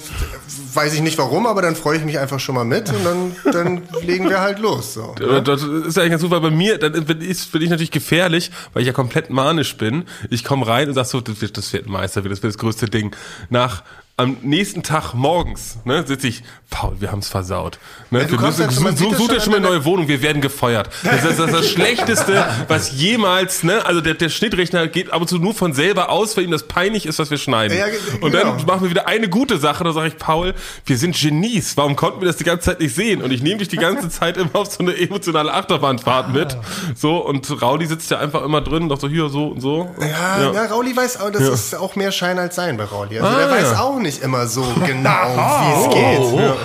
weiß ich nicht warum, aber dann freue ich mich einfach schon mal mit und dann, dann legen wir halt los. So. Äh, Das ist ja eigentlich ganz super. Bei mir, dann bin ich, bin ich natürlich gefährlich, weil ich ja komplett manisch bin. Ich komme rein und sag so, das wird, das wird ein Meister, das wird das größte Ding. Nach am nächsten Tag morgens ne, sitze ich, Paul, wir haben's versaut. Ne, du wir müssen, halt schon, man such, sieht das such dir schon mal eine neue Wohnung, wir werden gefeuert. Das ist das, ist das [LAUGHS] Schlechteste, was jemals, ne, also der, der Schnittrechner geht ab und zu nur von selber aus, weil ihm das peinlich ist, was wir schneiden. Ja, und dann genau. machen wir wieder eine gute Sache, da sage ich, Paul, wir sind Genies, warum konnten wir das die ganze Zeit nicht sehen? Und ich nehme dich die ganze Zeit immer auf so eine emotionale Achterbahnfahrt mit. So, und Rauli sitzt ja einfach immer drin und sagt so, hier, so und so. Ja, ja. Rauli weiß auch, das Ja. ist auch mehr Schein als Sein bei Rauli. Also Ah, der weiß ja. auch nicht immer so [LAUGHS] genau, wie es geht. Ja.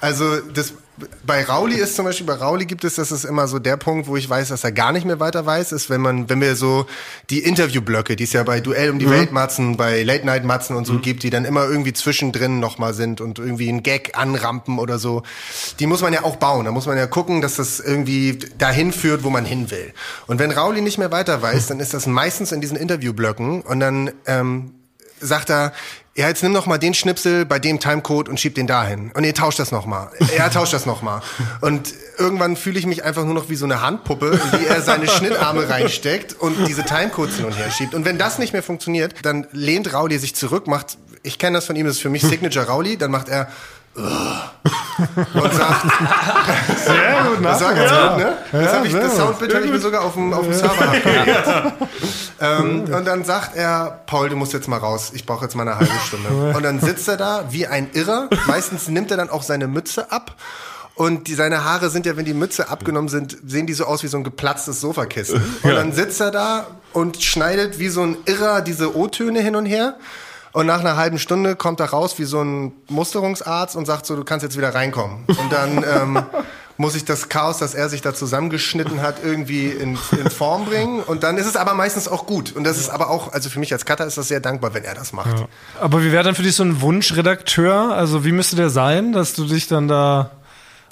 Also das bei Rauli ist zum Beispiel, bei Rauli gibt es, das ist immer so der Punkt, wo ich weiß, dass er gar nicht mehr weiter weiß, ist, wenn man, wenn wir so die Interviewblöcke, die es ja bei Duell um die Weltmatzen, bei Late Night Matzen und so gibt, die dann immer irgendwie zwischendrin nochmal sind und irgendwie einen Gag anrampen oder so, die muss man ja auch bauen. Da muss man ja gucken, dass das irgendwie dahin führt, wo man hin will. Und wenn Rauli nicht mehr weiter weiß, dann ist das meistens in diesen Interviewblöcken und dann ähm, sagt er, ja, jetzt nimm noch mal den Schnipsel bei dem Timecode und schieb den dahin. Und ihr tauscht das noch mal. Er tauscht das noch mal. Und irgendwann fühle ich mich einfach nur noch wie so eine Handpuppe, die er seine Schnittarme reinsteckt und diese Timecodes hin und her schiebt. Und wenn das nicht mehr funktioniert, dann lehnt Rauli sich zurück, macht, ich kenne das von ihm, das ist für mich Signature Rauli, dann macht er und sagt, [LAUGHS] Sehr gut, das sag jetzt gut, ne? Das, hab ich, das Soundbild habe ich mir sogar auf dem, auf dem Server [LAUGHS] abgelegt. ähm, und dann sagt er, Paul, du musst jetzt mal raus, ich brauche jetzt mal eine halbe Stunde. [LAUGHS] Und dann sitzt er da wie ein Irrer. Meistens nimmt er dann auch seine Mütze ab. Und die, seine Haare sind ja, wenn die Mütze abgenommen sind, sehen die so aus wie so ein geplatztes Sofakissen. Und dann sitzt er da und schneidet wie so ein Irrer diese O-Töne hin und her. Und nach einer halben Stunde kommt er raus wie so ein Musterungsarzt und sagt so, du kannst jetzt wieder reinkommen. Und dann [LAUGHS] ähm, muss ich das Chaos, das er sich da zusammengeschnitten hat, irgendwie in, in Form bringen. Und dann ist es aber meistens auch gut. Und das ist aber auch, also für mich als Cutter ist das sehr dankbar, wenn er das macht. Aber wie wäre dann für dich so ein Wunschredakteur? Also wie müsste der sein, dass du dich dann da,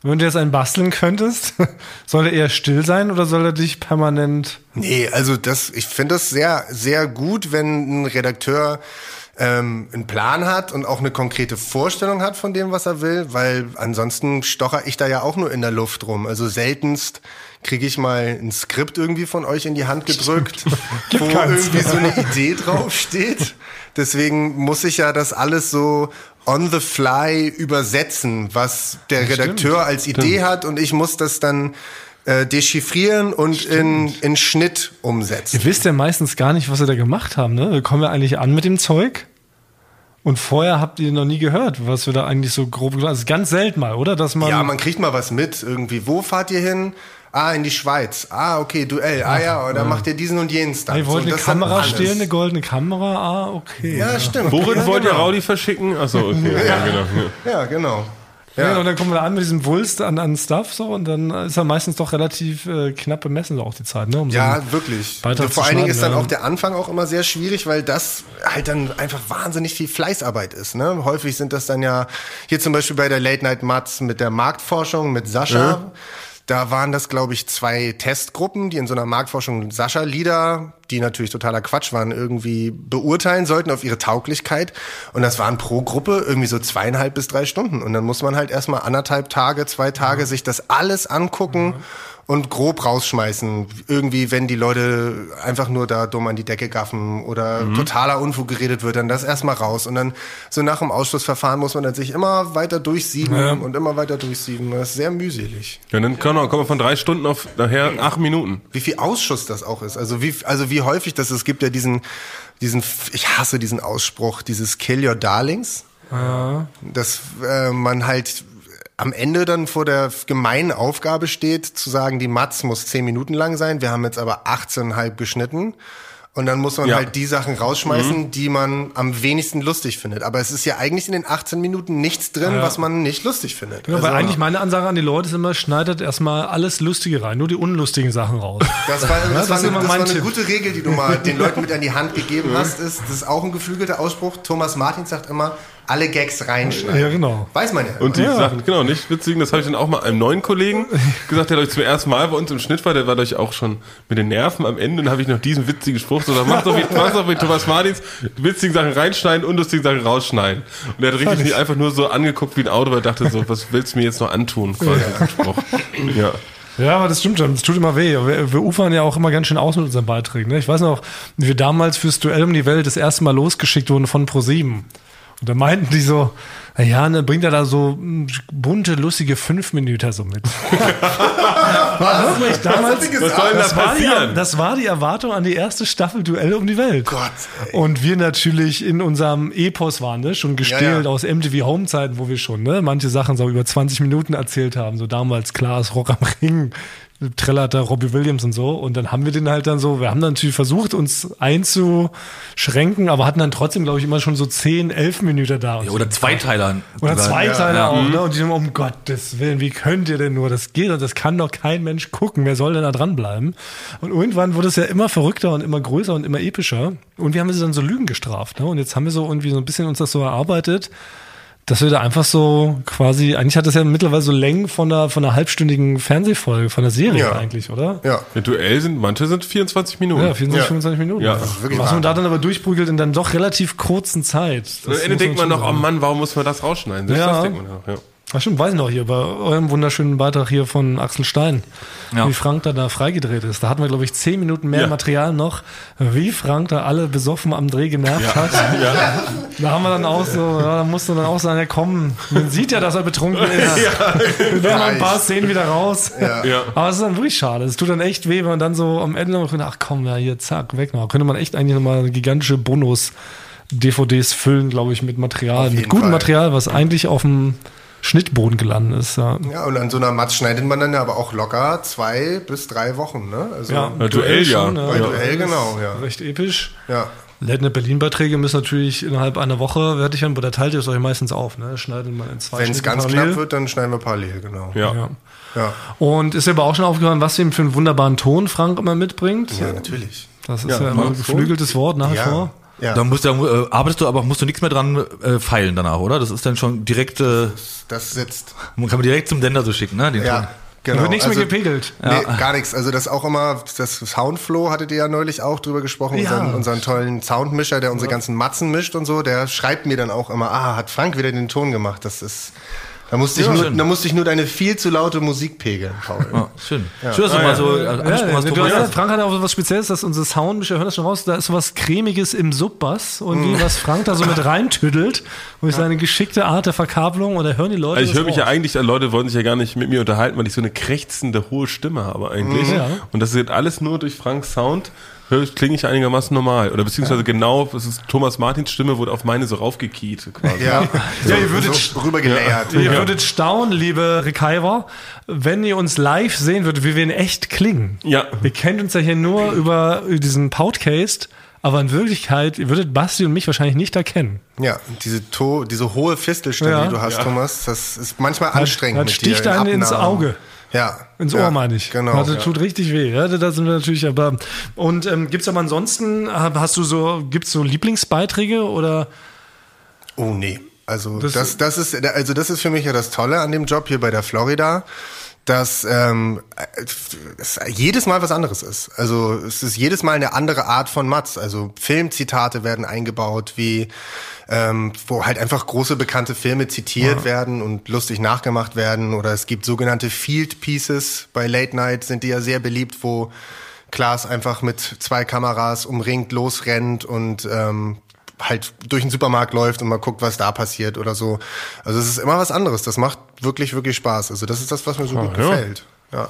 wenn du jetzt einen basteln könntest, [LAUGHS] soll er eher still sein oder soll er dich permanent... Nee, also das, ich finde das sehr, sehr gut, wenn ein Redakteur ähm, einen Plan hat und auch eine konkrete Vorstellung hat von dem, was er will, weil ansonsten stocher ich da ja auch nur in der Luft rum. Also seltenst kriege ich mal ein Skript irgendwie von euch in die Hand gedrückt, [LAUGHS] wo irgendwie so eine [LAUGHS] Idee draufsteht. Deswegen muss ich ja das alles so on the fly übersetzen, was der Redakteur als Idee hat und ich muss das dann äh, dechiffrieren und in, in Schnitt umsetzen. Ihr wisst ja meistens gar nicht, was sie da gemacht haben, ne? Wir kommen ja eigentlich an mit dem Zeug. Und vorher habt ihr noch nie gehört, was wir da eigentlich so grob gesagt haben. Also ganz selten mal, oder? Dass man, Ja, man kriegt mal was mit irgendwie. Wo fahrt ihr hin? Ah, in die Schweiz. Ah, okay, Duell. Ah ja, oder macht ihr diesen und jenen Stunt. ihr wollt So, eine Kamera stehlen, eine goldene Kamera. Ah, okay. Ja, stimmt. Worin ja, wollt ihr genau. Raudi verschicken? Achso, okay. Ja, genau. Ja. Ja, genau. Ja. Ja. und dann kommen wir da an mit diesem Wulst an, an Stuff so und dann ist er meistens doch relativ äh, knapp bemessen so auch die Zeit, ne? Um so Ja, einen wirklich. Vor allen Dingen ist dann ja. auch der Anfang auch immer sehr schwierig, weil das halt dann einfach wahnsinnig viel Fleißarbeit ist. Ne? Häufig sind das dann ja, hier zum Beispiel bei der Late Night Mats mit der Marktforschung mit Sascha. Da waren das, glaube ich, zwei Testgruppen, die in so einer Marktforschung Sascha-Lieder, die natürlich totaler Quatsch waren, irgendwie beurteilen sollten auf ihre Tauglichkeit. Und das waren pro Gruppe irgendwie so zweieinhalb bis drei Stunden. Und dann muss man halt erstmal anderthalb Tage, zwei Tage sich das alles angucken und grob rausschmeißen. Irgendwie, wenn die Leute einfach nur da dumm an die Decke gaffen oder totaler Unfug geredet wird, dann das erstmal raus. Und dann so nach dem Ausschlussverfahren muss man dann sich immer weiter durchsieben und immer weiter durchsieben. Das ist sehr mühselig. Ja, dann kann man, kommen wir von drei Stunden auf nachher acht Minuten. Wie viel Ausschuss das auch ist. Also wie, also wie häufig das ist. Es gibt ja diesen, diesen, ich hasse diesen Ausspruch, dieses Kill your darlings. Dass äh, man halt am Ende dann vor der gemeinen Aufgabe steht, zu sagen, die Matz muss zehn Minuten lang sein. Wir haben jetzt aber 18,5 geschnitten. Und dann muss man Ja. halt die Sachen rausschmeißen, die man am wenigsten lustig findet. Aber es ist ja eigentlich in den 18 Minuten nichts drin, was man nicht lustig findet. Ja, weil Also, eigentlich meine Ansage an die Leute ist immer, schneidet erstmal alles Lustige rein, nur die unlustigen Sachen raus. [LAUGHS] Das war, das das war, ist eine, das war eine gute Regel, die du mal den Leuten [LAUGHS] mit an die Hand gegeben hast. Ist, das ist auch ein geflügelter Ausspruch. Thomas Martin sagt immer, alle Gags reinschneiden. Ja, genau. Weiß man ja. Und die Ja. Sachen, genau, nicht witzigen, das habe ich dann auch mal einem neuen Kollegen [LAUGHS] gesagt, der euch zum ersten Mal bei uns im Schnitt war, der war euch auch schon mit den Nerven am Ende und habe ich noch diesen witzigen Spruch so, mach doch wie, [LAUGHS] mach doch wie Thomas Martins, witzigen Sachen reinschneiden, unlustigen Sachen rausschneiden. Und er hat richtig nicht einfach nur so angeguckt wie ein Auto, weil er dachte so, was willst du mir jetzt noch antun? Quasi, diesen Spruch. Ja. Ja, aber das stimmt schon. Das tut immer weh. Wir, wir ufern ja auch immer ganz schön aus mit unseren Beiträgen. Ne? Ich weiß noch, wie wir damals fürs Duell um die Welt das erste Mal losgeschickt wurden von ProSieben. Und da meinten die so, na ja, ne, bringt er da so mm, bunte, lustige fünf Minuten so mit. [LAUGHS] war wirklich damals, Was soll denn da das war, die, passieren? das war die Erwartung an die erste Staffel Duell um die Welt. Gott, ey. Und wir natürlich in unserem Epos waren, ne, schon gestählt Ja, ja. aus MTV Home-Zeiten, wo wir schon, ne, manche Sachen so über 20 Minuten erzählt haben, so damals Klaas Rock am Ring, Trellerter, Robbie Williams und so. Und dann haben wir den halt dann so, wir haben dann natürlich versucht, uns einzuschränken, aber hatten dann trotzdem, glaube ich, immer schon so 10, 11 Minuten da. Ja, oder Zweiteilern. oder sogar. Zweiteiler Ja, auch, ne? Und die sind, um Gottes Willen, wie könnt ihr denn nur? Das geht und das kann doch kein Mensch gucken. Wer soll denn da dranbleiben? Und irgendwann wurde es ja immer verrückter und immer größer und immer epischer. Und wir haben sie dann so Lügen gestraft, ne? Und jetzt haben wir so irgendwie so ein bisschen uns das so erarbeitet, dass wir da einfach so quasi, eigentlich hat das ja mittlerweile so Längen von einer, von einer halbstündigen Fernsehfolge, von der Serie Ja. eigentlich, oder? Ja. Mit Duell sind, manche sind 24 Minuten. Ja, 24, Ja. 25 Minuten. Ja, Ja, das ist wirklich Was man da dann aber durchprügelt in dann doch relativ kurzen Zeit. Und am Das Ende denkt man noch, oh. Mann, warum muss man das rausschneiden? Selbst Ja. das denkt man auch, ja. Ach stimmt, weiß ich noch hier, bei eurem wunderschönen Beitrag hier von Axel Stein, Ja. wie Frank da, da freigedreht ist. Da hatten wir, glaube ich, zehn Minuten mehr Ja. Material noch, wie Frank da alle besoffen am Dreh genervt hat. [LAUGHS] Ja. Da haben wir dann auch so, ja, da musste dann auch sagen, ja komm, man sieht ja, dass er betrunken ist. [LAUGHS] Wir nehmen mal ein paar Szenen wieder raus. Ja. Aber es ist dann wirklich schade. Es tut dann echt weh, wenn man dann so am Ende noch, ach komm, ja, hier, zack, weg noch. Könnte man echt eigentlich nochmal gigantische Bonus-DVDs füllen, glaube ich, mit Material, mit gutem Fall. Material, was eigentlich auf dem Schnittboden gelandet ist. Ja. Ja, und an so einer Matz schneidet man dann ja aber auch locker zwei bis drei Wochen, ne? Also Ja, Ja, Duell, ja. bei Ja. Duell, genau, ja. Recht episch. ja. Night Berlin-Beiträge müssen natürlich innerhalb einer Woche fertig werden, aber da teilt ihr es euch meistens auf. Ne? Schneidet man in zwei Wenn es ganz parallel. knapp wird, dann schneiden wir parallel, genau. Ja. Ja. Ja, Und ist dir aber auch schon aufgefallen, was ihm für einen wunderbaren Ton Frank immer mitbringt? ja natürlich. Das ist ja, immer ein geflügeltes Wort nach wie Ja. vor. Ja. Da musst du, äh, arbeitest du, aber musst du nichts mehr dran äh, feilen danach, oder? Das ist dann schon direkt, äh, Das sitzt. man kann man direkt zum Sender so schicken, ne? Den Ton. Ja, Da genau. wird nichts Also- mehr gepegelt. Nee, gar nichts. Also das auch immer, das Soundflow hattet ihr ja neulich auch drüber gesprochen, Ja. unseren, unseren tollen Soundmischer, der unsere ganzen Matzen mischt und so, der schreibt mir dann auch immer, ah, hat Frank wieder den Ton gemacht. Das ist, da musste ich, Ja, nur, schön. da musste ich nur deine viel zu laute Musik pegeln, Paul. Ah, schön. Schön, dass du mal so angesprochen Ja, hast, hast, Frank hat auch was Spezielles, dass unser Soundmischer, hören das schon raus, da ist so was Cremiges im Subbass und Mm. wie was Frank da so mit reintüdelt, durch seine geschickte Art der Verkabelung und da hören die Leute Also ich höre mich ja eigentlich, äh, Leute wollen sich ja gar nicht mit mir unterhalten, weil ich so eine krächzende hohe Stimme habe eigentlich. Ja. Und das wird alles nur durch Franks Sound. Klinge ich einigermaßen normal. Oder beziehungsweise genau, es ist Thomas Martins Stimme wurde auf meine so raufgekiet quasi. Ja, Ja, ihr würdet- so rübergelayert. Ihr würdet staunen, liebe Rekaiver, wenn ihr uns live sehen würdet, wie wir in echt klingen. Ja. Ihr kennt uns ja hier nur über diesen Podcast, aber in Wirklichkeit, ihr würdet Basti und mich wahrscheinlich nicht erkennen. Ja, diese, to diese hohe Fistelstimme, Ja. die du hast, Thomas, das ist manchmal anstrengend mit sticht einen ins. Auge. Ja. Ins ja, Ohr meine ich. Genau. Also, tut richtig weh. Ja, da sind wir natürlich aber. Und ähm, gibt's aber ansonsten, hast du so, gibt's so Lieblingsbeiträge oder? Oh nee. Also Das- das, das, ist also das ist für mich ja das Tolle an dem Job hier bei der Florida, dass ähm, es jedes Mal was anderes ist. Also es ist jedes Mal eine andere Art von Matz. Also Filmzitate werden eingebaut, wie ähm, wo halt einfach große bekannte Filme zitiert werden und lustig nachgemacht werden. Oder es gibt sogenannte Field Pieces bei Late Night sind die ja sehr beliebt, wo Klaas einfach mit zwei Kameras umringt losrennt und ähm, halt durch den Supermarkt läuft und mal guckt, was da passiert oder so. Also es ist immer was anderes. Das macht wirklich, wirklich Spaß. Also das ist das, was mir so gut ja. gefällt. Ja.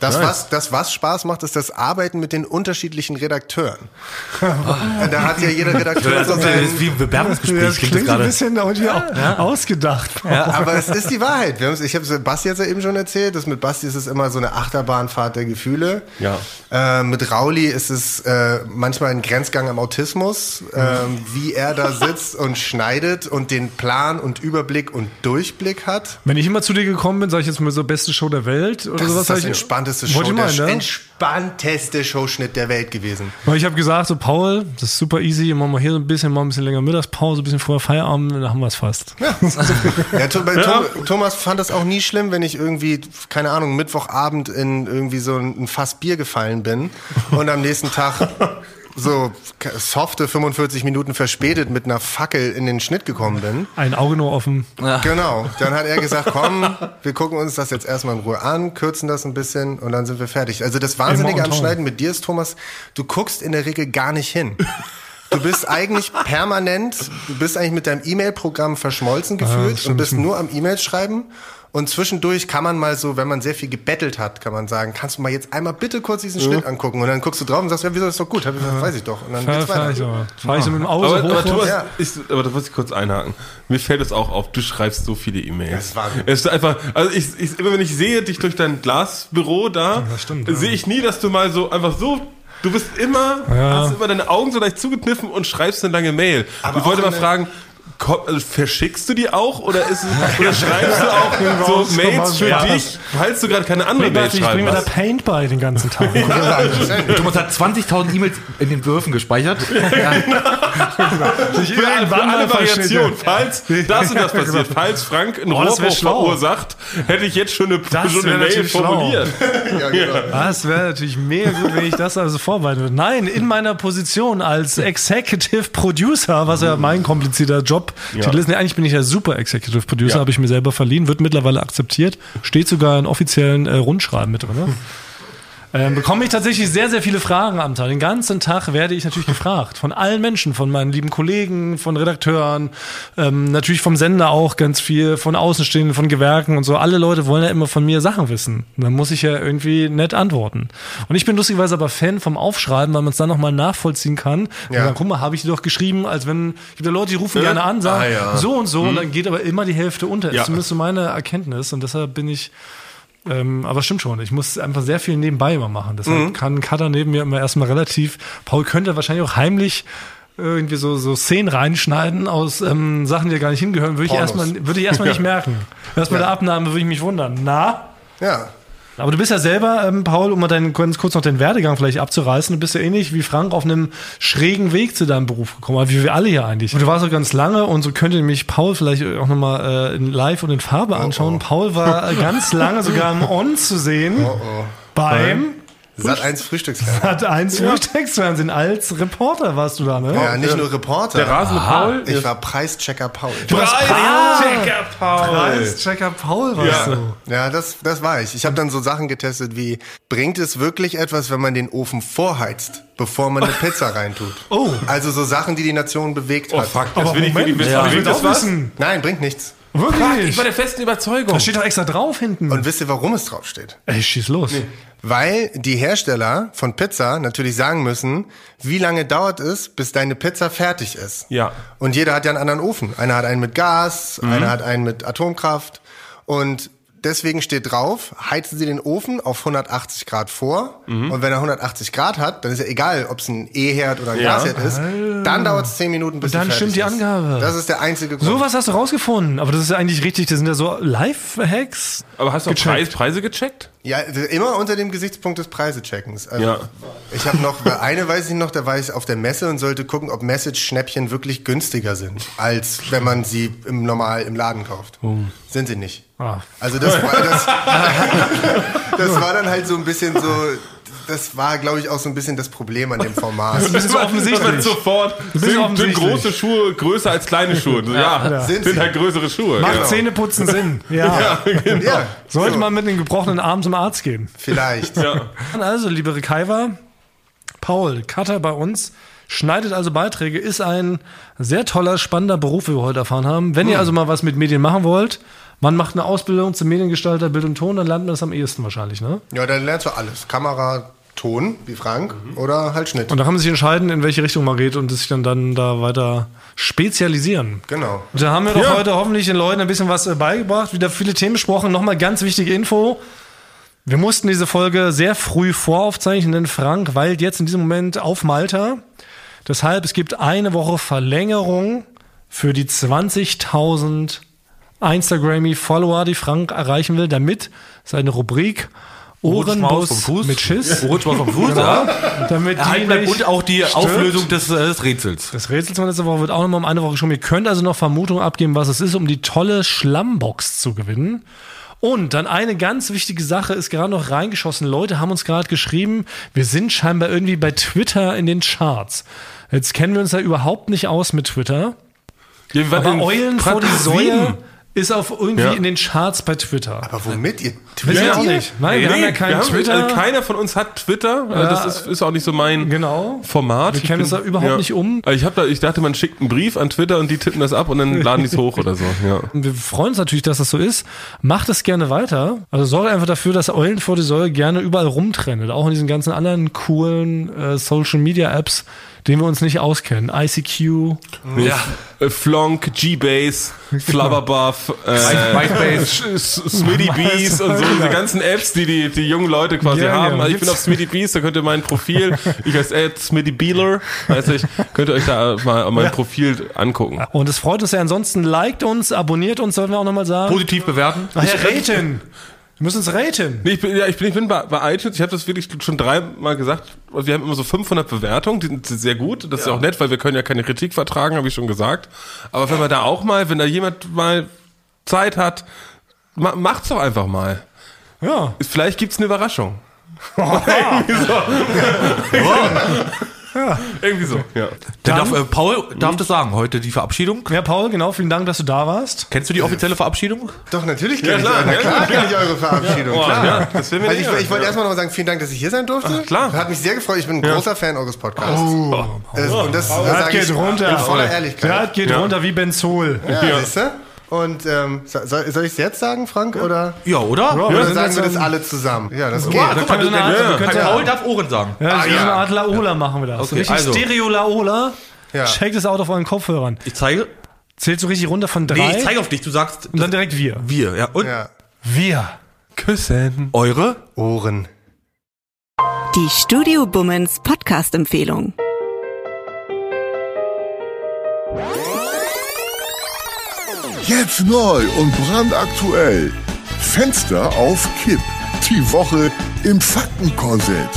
Das, was, das, was Spaß macht, ist das Arbeiten mit den unterschiedlichen Redakteuren. [LAUGHS] da hat ja jeder Redakteur so ist ja- das ist seinen, wie ein Bewerbungsgespräch. Das klingt klingt das ein gerade. bisschen au- ausgedacht. Aber es ist die Wahrheit. Ich habe Basti jetzt ja eben schon erzählt, dass mit Basti ist es immer so eine Achterbahnfahrt der Gefühle. Ja. Äh, mit Rauli ist es äh, manchmal ein Grenzgang am Autismus, ähm, wie er da sitzt und schneidet und den Plan und Überblick und Durchblick hat. Wenn ich immer zu dir gekommen bin, sage ich jetzt mal so beste Show der Welt oder Das sowas. ist das ich- entspannteste Show, meinen, der ne? entspannteste Showschnitt der Welt gewesen. Weil ich habe gesagt, so Paul, das ist super easy, machen wir hier so ein bisschen, mal ein bisschen länger Mittagspause, ein bisschen früher Feierabend, dann haben wir es fast. Ja, Tho- bei [LAUGHS] Tho- Thomas fand das auch nie schlimm, wenn ich irgendwie, keine Ahnung, Mittwochabend in irgendwie so ein Fass Bier gefallen bin und am nächsten Tag so softe 45 Minuten verspätet mit einer Fackel in den Schnitt gekommen bin. Ein Auge nur offen. Genau. Dann hat er gesagt, komm, wir gucken uns das jetzt erstmal in Ruhe an, kürzen das ein bisschen und dann sind wir fertig. Also das Wahnsinnige am. Schneiden mit dir ist, Thomas, du guckst in der Regel gar nicht hin. Du bist eigentlich permanent, du bist eigentlich mit deinem E-Mail-Programm verschmolzen gefühlt stimmt. und bist nur am E-Mail schreiben. Und zwischendurch kann man mal so, wenn man sehr viel gebettelt hat, kann man sagen, kannst du mal jetzt einmal bitte kurz diesen Schnitt angucken. Und dann guckst du drauf und sagst, ja, wieso ist doch gut, hab ich, weiß ich doch. Und dann Fahr, geht's fahr ich, weiter. aber. fahr ich so mit dem Auge Aber, hoch. aber Thomas, Ja. ich, aber da muss ich kurz einhaken. Mir fällt es auch auf, du schreibst so viele E-Mails. Das ist Wahnsinn. Es ist einfach, also ich, ich, immer wenn ich sehe dich durch dein Glasbüro da, stimmt, ja. sehe ich nie, dass du mal so einfach so Du bist immer, Ja. hast immer deine Augen so leicht zugekniffen und schreibst eine lange Mail. Aber ich wollte mal fragen, also verschickst du die auch oder ist es, [LAUGHS] oder schreibst du auch so Mails für ja. dich, falls du gerade keine andere Ich Mail bringe schreiben mir da? Paint bei den ganzen Tag. [LAUGHS] Thomas hat 20.000 E-Mails in den Würfen gespeichert. [LAUGHS] Ich Für, alle- für alle Variationen, falls das und das passiert, falls Frank einen Oh, Rohrbruch schlau. verursacht, hätte ich jetzt schon eine, Das schon eine Mail formuliert. Ja, genau. Das wäre natürlich mega gut, wenn ich das also vorbereiten würde. Nein, in meiner Position als Executive Producer, was ja mein komplizierter Job Job. Titel ist, nee, eigentlich bin ich ja Super Executive Producer, habe ich mir selber verliehen, wird mittlerweile akzeptiert, steht sogar in offiziellen äh, Rundschreiben mit drin. [LAUGHS] Ähm, bekomme ich tatsächlich sehr, sehr viele Fragen am Tag. Den ganzen Tag werde ich natürlich [LAUGHS] gefragt. Von allen Menschen, von meinen lieben Kollegen, von Redakteuren, ähm, natürlich vom Sender auch ganz viel, von Außenstehenden, von Gewerken und so. Alle Leute wollen ja immer von mir Sachen wissen. Und dann muss ich ja irgendwie nett antworten. Und ich bin lustigerweise aber Fan vom Aufschreiben, weil man es dann nochmal nachvollziehen kann. Ja. Und dann, guck mal, habe ich die doch geschrieben, als wenn, ich habe da Leute, die rufen gerne an, sagen Ah, ja. so und so, und dann geht aber immer die Hälfte unter. Ja. Ist zumindest so meine Erkenntnis. Und deshalb bin ich ähm, aber stimmt schon, ich muss einfach sehr viel nebenbei immer machen. Deshalb Mhm. kann Cutter neben mir immer erstmal relativ. Paul könnte wahrscheinlich auch heimlich irgendwie so, so Szenen reinschneiden aus ähm, Sachen, die gar nicht hingehören, würde ich erstmal, würde ich erstmal [LAUGHS] nicht merken. Erst bei Ja. der Abnahme würde ich mich wundern. Na? Ja. Aber du bist ja selber, ähm, Paul, um mal deinen, ganz kurz noch den Werdegang vielleicht abzureißen, du bist ja ähnlich wie Frank auf einem schrägen Weg zu deinem Beruf gekommen, wie wir alle hier eigentlich. Und du warst auch ganz lange und so könnte nämlich Paul vielleicht auch nochmal äh, in live und in Farbe anschauen. Paul war [LAUGHS] ganz lange sogar im On zu sehen Oh, oh. beim Sat 1 Frühstücksfernsehen. Hat eins Frühstücksfernsehen. Als Reporter warst du da, ne? Ja, nicht nur Reporter. Der rasende Paul. Ich war Preischecker Paul. Du warst Preischecker Paul. Preischecker Paul warst Ja. du. Ja, das, das war ich. Ich habe dann so Sachen getestet wie, bringt es wirklich etwas, wenn man den Ofen vorheizt, bevor man eine [LAUGHS] Pizza reintut? Oh. Also so Sachen, die die Nation bewegt Oh hat. fuck, das Aber will ich, will ich Moment, wissen. ja. ich will das wissen. Nein, bringt nichts. Wirklich? Ich war der festen Überzeugung. da steht doch extra drauf hinten. Und wisst ihr, warum es draufsteht? Ey, schieß los. Weil die Hersteller von Pizza natürlich sagen müssen, wie lange dauert es, bis deine Pizza fertig ist. Ja. Und jeder hat ja einen anderen Ofen. Einer hat einen mit Gas, Mhm. einer hat einen mit Atomkraft. Und deswegen steht drauf, heizen Sie den Ofen auf 180 Grad vor. Mhm. Und wenn er 180 Grad hat, dann ist ja egal, ob es ein E-Herd oder ein Ja. Gasherd ist. Dann dauert es 10 Minuten, bis Und dann stimmt die ist. Angabe. Das ist der einzige Grund. So was hast du rausgefunden. Aber das ist ja eigentlich richtig. Das sind ja so Live-Hacks. Aber hast du auch Gecheckt. Preis, Preise gecheckt? Ja, immer unter dem Gesichtspunkt des Preisecheckens. Also Ja. Ich habe noch, eine weiß ich noch, da war ich auf der Messe und sollte gucken, ob Message-Schnäppchen wirklich günstiger sind, als wenn man sie im normal im Laden kauft. Sind sie nicht. Ah. Also das war das, [LAUGHS] das war dann halt so ein bisschen so, das war, glaube ich, auch so ein bisschen das Problem an dem Format. Das ist offensichtlich. Sofort bist sind, sind offensichtlich. große Schuhe größer als kleine Schuhe. So, ja, Sind sind, halt größere Schuhe. Macht genau. Zähneputzen Sinn. [LAUGHS] Ja. Ja, Sollte so, man mit einem gebrochenen Arm zum Arzt gehen. vielleicht. Also, liebe Rekaiwa, Paul, Cutter bei uns, schneidet also Beiträge, ist ein sehr toller, spannender Beruf, wie wir heute erfahren haben. Wenn ihr also mal was mit Medien machen wollt, man macht eine Ausbildung zum Mediengestalter, Bild und Ton, dann lernt man das am ehesten wahrscheinlich, ne? Ja, dann lernst du alles. Kamera, Ton, wie Frank, oder halt Schnitt. Und da kann man sich entscheiden, in welche Richtung man geht und sich dann, dann da weiter spezialisieren. Genau. Und da haben wir doch Ja. heute hoffentlich den Leuten ein bisschen was äh, beigebracht, wieder viele Themen besprochen. Nochmal ganz wichtige Info. Wir mussten diese Folge sehr früh voraufzeichnen, denn Frank weilt jetzt in diesem Moment auf Malta. Deshalb, es gibt eine Woche Verlängerung für die 20.000 Instagrammy-Follower, die Frank erreichen will, damit seine Rubrik Ohrenbus vom Fuß. mit Schiss, Ohrenschmaus vom Fuß, ja. damit die und auch die stirbt. Auflösung des, äh, des Rätsels. Das Rätsel von letzter Woche wird auch nochmal um eine Woche schon. Ihr könnt also noch Vermutungen abgeben, was es ist, um die tolle Schlammbox zu gewinnen. Und dann eine ganz wichtige Sache ist gerade noch reingeschossen. Leute haben uns gerade geschrieben, wir sind scheinbar irgendwie bei Twitter in den Charts. Jetzt kennen wir uns ja überhaupt nicht aus mit Twitter. Ja, Aber Eulen vor die Säue sieben. Ist auf irgendwie Ja. in den Charts bei Twitter. Aber womit? Ihr Wissen wir auch ihr? nicht. Nein, wir haben ja keinen haben- Twitter. Also keiner von uns hat Twitter. Also das ist, ist auch nicht so mein Genau. Format. Wir Ich kennen uns da überhaupt nicht um. Also Ich, hab da, ich dachte, man schickt einen Brief an Twitter und die tippen das ab und dann laden die es hoch oder so. Ja. Wir freuen uns natürlich, dass das so ist. Macht es gerne weiter. Also sorgt einfach dafür, dass Eulen vor die Säule gerne überall rumtrennt. Auch in diesen ganzen anderen coolen äh, Social Media Apps, denen wir uns nicht auskennen. ICQ. Ja. Äh, Flonk, G-Base, Flubberbuff, äh. Smitty Bees und so diese ganzen Apps, die die, die jungen Leute quasi Ja, haben. ja. Also ich bin auf Smitty Bees, da könnt ihr mein Profil, ich heiße Ed Smitty Beeler, heißt ich, könnt ihr euch da mal mein Profil angucken. Und es freut uns ja ansonsten. Liked uns, abonniert uns, sollten wir auch nochmal sagen. Positiv bewerten. Ach ja, raten. Wir müssen uns raten. Nee, ich bin, ja, ich bin, ich bin bei, bei iTunes, ich habe das wirklich schon dreimal gesagt, wir haben immer so 500 Bewertungen, die sind sehr gut, das ist ja auch nett, weil wir können ja keine Kritik vertragen, habe ich schon gesagt. Aber wenn man da auch mal, wenn da jemand mal Zeit hat, ma, macht's doch einfach mal. Ja. Vielleicht gibt's eine Überraschung. [LAUGHS] [LAUGHS] [LAUGHS] Irgendwie so, ja. Der darf, äh, Paul darf das sagen, heute die Verabschiedung. Ja, Paul, genau, vielen Dank, dass du da warst. Kennst du die offizielle Verabschiedung? Doch, natürlich kenne Ja, ich, klar, na ja, klar ja. kenn ich eure Verabschiedung. Oh, klar. ja, das mir Also ich, ich wollte Ja. erstmal noch mal sagen, vielen Dank, dass ich hier sein durfte. klar. Hat mich sehr gefreut. Ich bin ein großer Fan eures Podcasts. Es- Und das Das sage geht ich runter. in voller Ehrlichkeit. Das geht Ja. runter wie Benzol. Ja, siehst du? Und ähm, so- soll, soll ich es jetzt sagen, Frank? Oder, Ja, oder? wir oder sagen wir das alle zusammen? Ja, das geht. Ja, guck mal, können wir der, eine Art- der, wir können ja- Paul darf Ohren sagen. Ja, so ja. eine Art Laola machen wir das. Okay, richtig also. Stereo-Laola. Ja. Shake das out auf euren Kopfhörern. Ich zeige. Zählst du richtig runter von drei? Nee, ich zeige auf dich. Du sagst und dann direkt wir. wir. Ja. Und Ja. Wir. Küssen. eure? Ohren. Die Studio Bummens Podcast-Empfehlung. Jetzt neu und brandaktuell. Fenster auf Kipp. Die Woche im Faktenkorsett.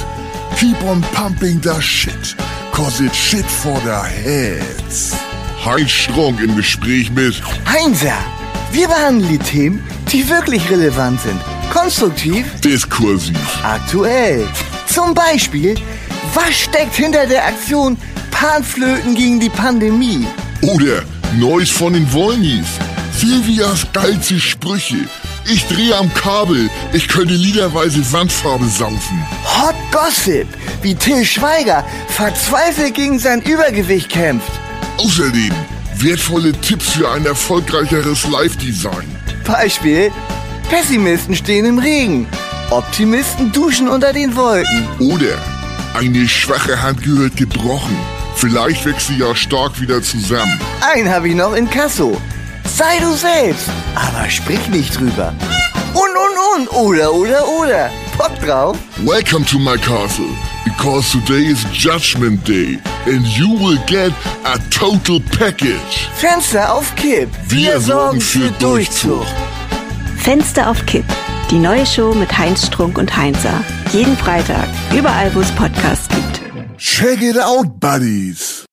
Keep on pumping the shit. It's shit for the heads. Heinz Strunk im Gespräch mit Heinzer, wir behandeln die Themen, die wirklich relevant sind. Konstruktiv, Diskursiv. aktuell. Zum Beispiel, was steckt hinter der Aktion Panflöten gegen die Pandemie? Oder Neues von den Wollnies. Silvias geilste Sprüche. Ich drehe am Kabel. Ich könnte liederweise Wandfarbe saufen. Hot Gossip, wie Till Schweiger verzweifelt gegen sein Übergewicht kämpft. Außerdem wertvolle Tipps für ein erfolgreicheres Live-Design. Beispiel, Pessimisten stehen im Regen. Optimisten duschen unter den Wolken. Oder eine schwache Hand gehört gebrochen. Vielleicht wächst sie ja stark wieder zusammen. Einen habe ich noch in Kasso. Sei du selbst, aber sprich nicht drüber. Und, und, und, oder, oder, oder. Bock drauf? Welcome to my castle, because today is Judgment Day and you will get a total package. Fenster auf Kipp. Wir sorgen für Durchzug. Fenster auf Kipp. Die neue Show mit Heinz Strunk und Heinzer. Jeden Freitag. Überall, wo es Podcasts gibt. Check it out, buddies!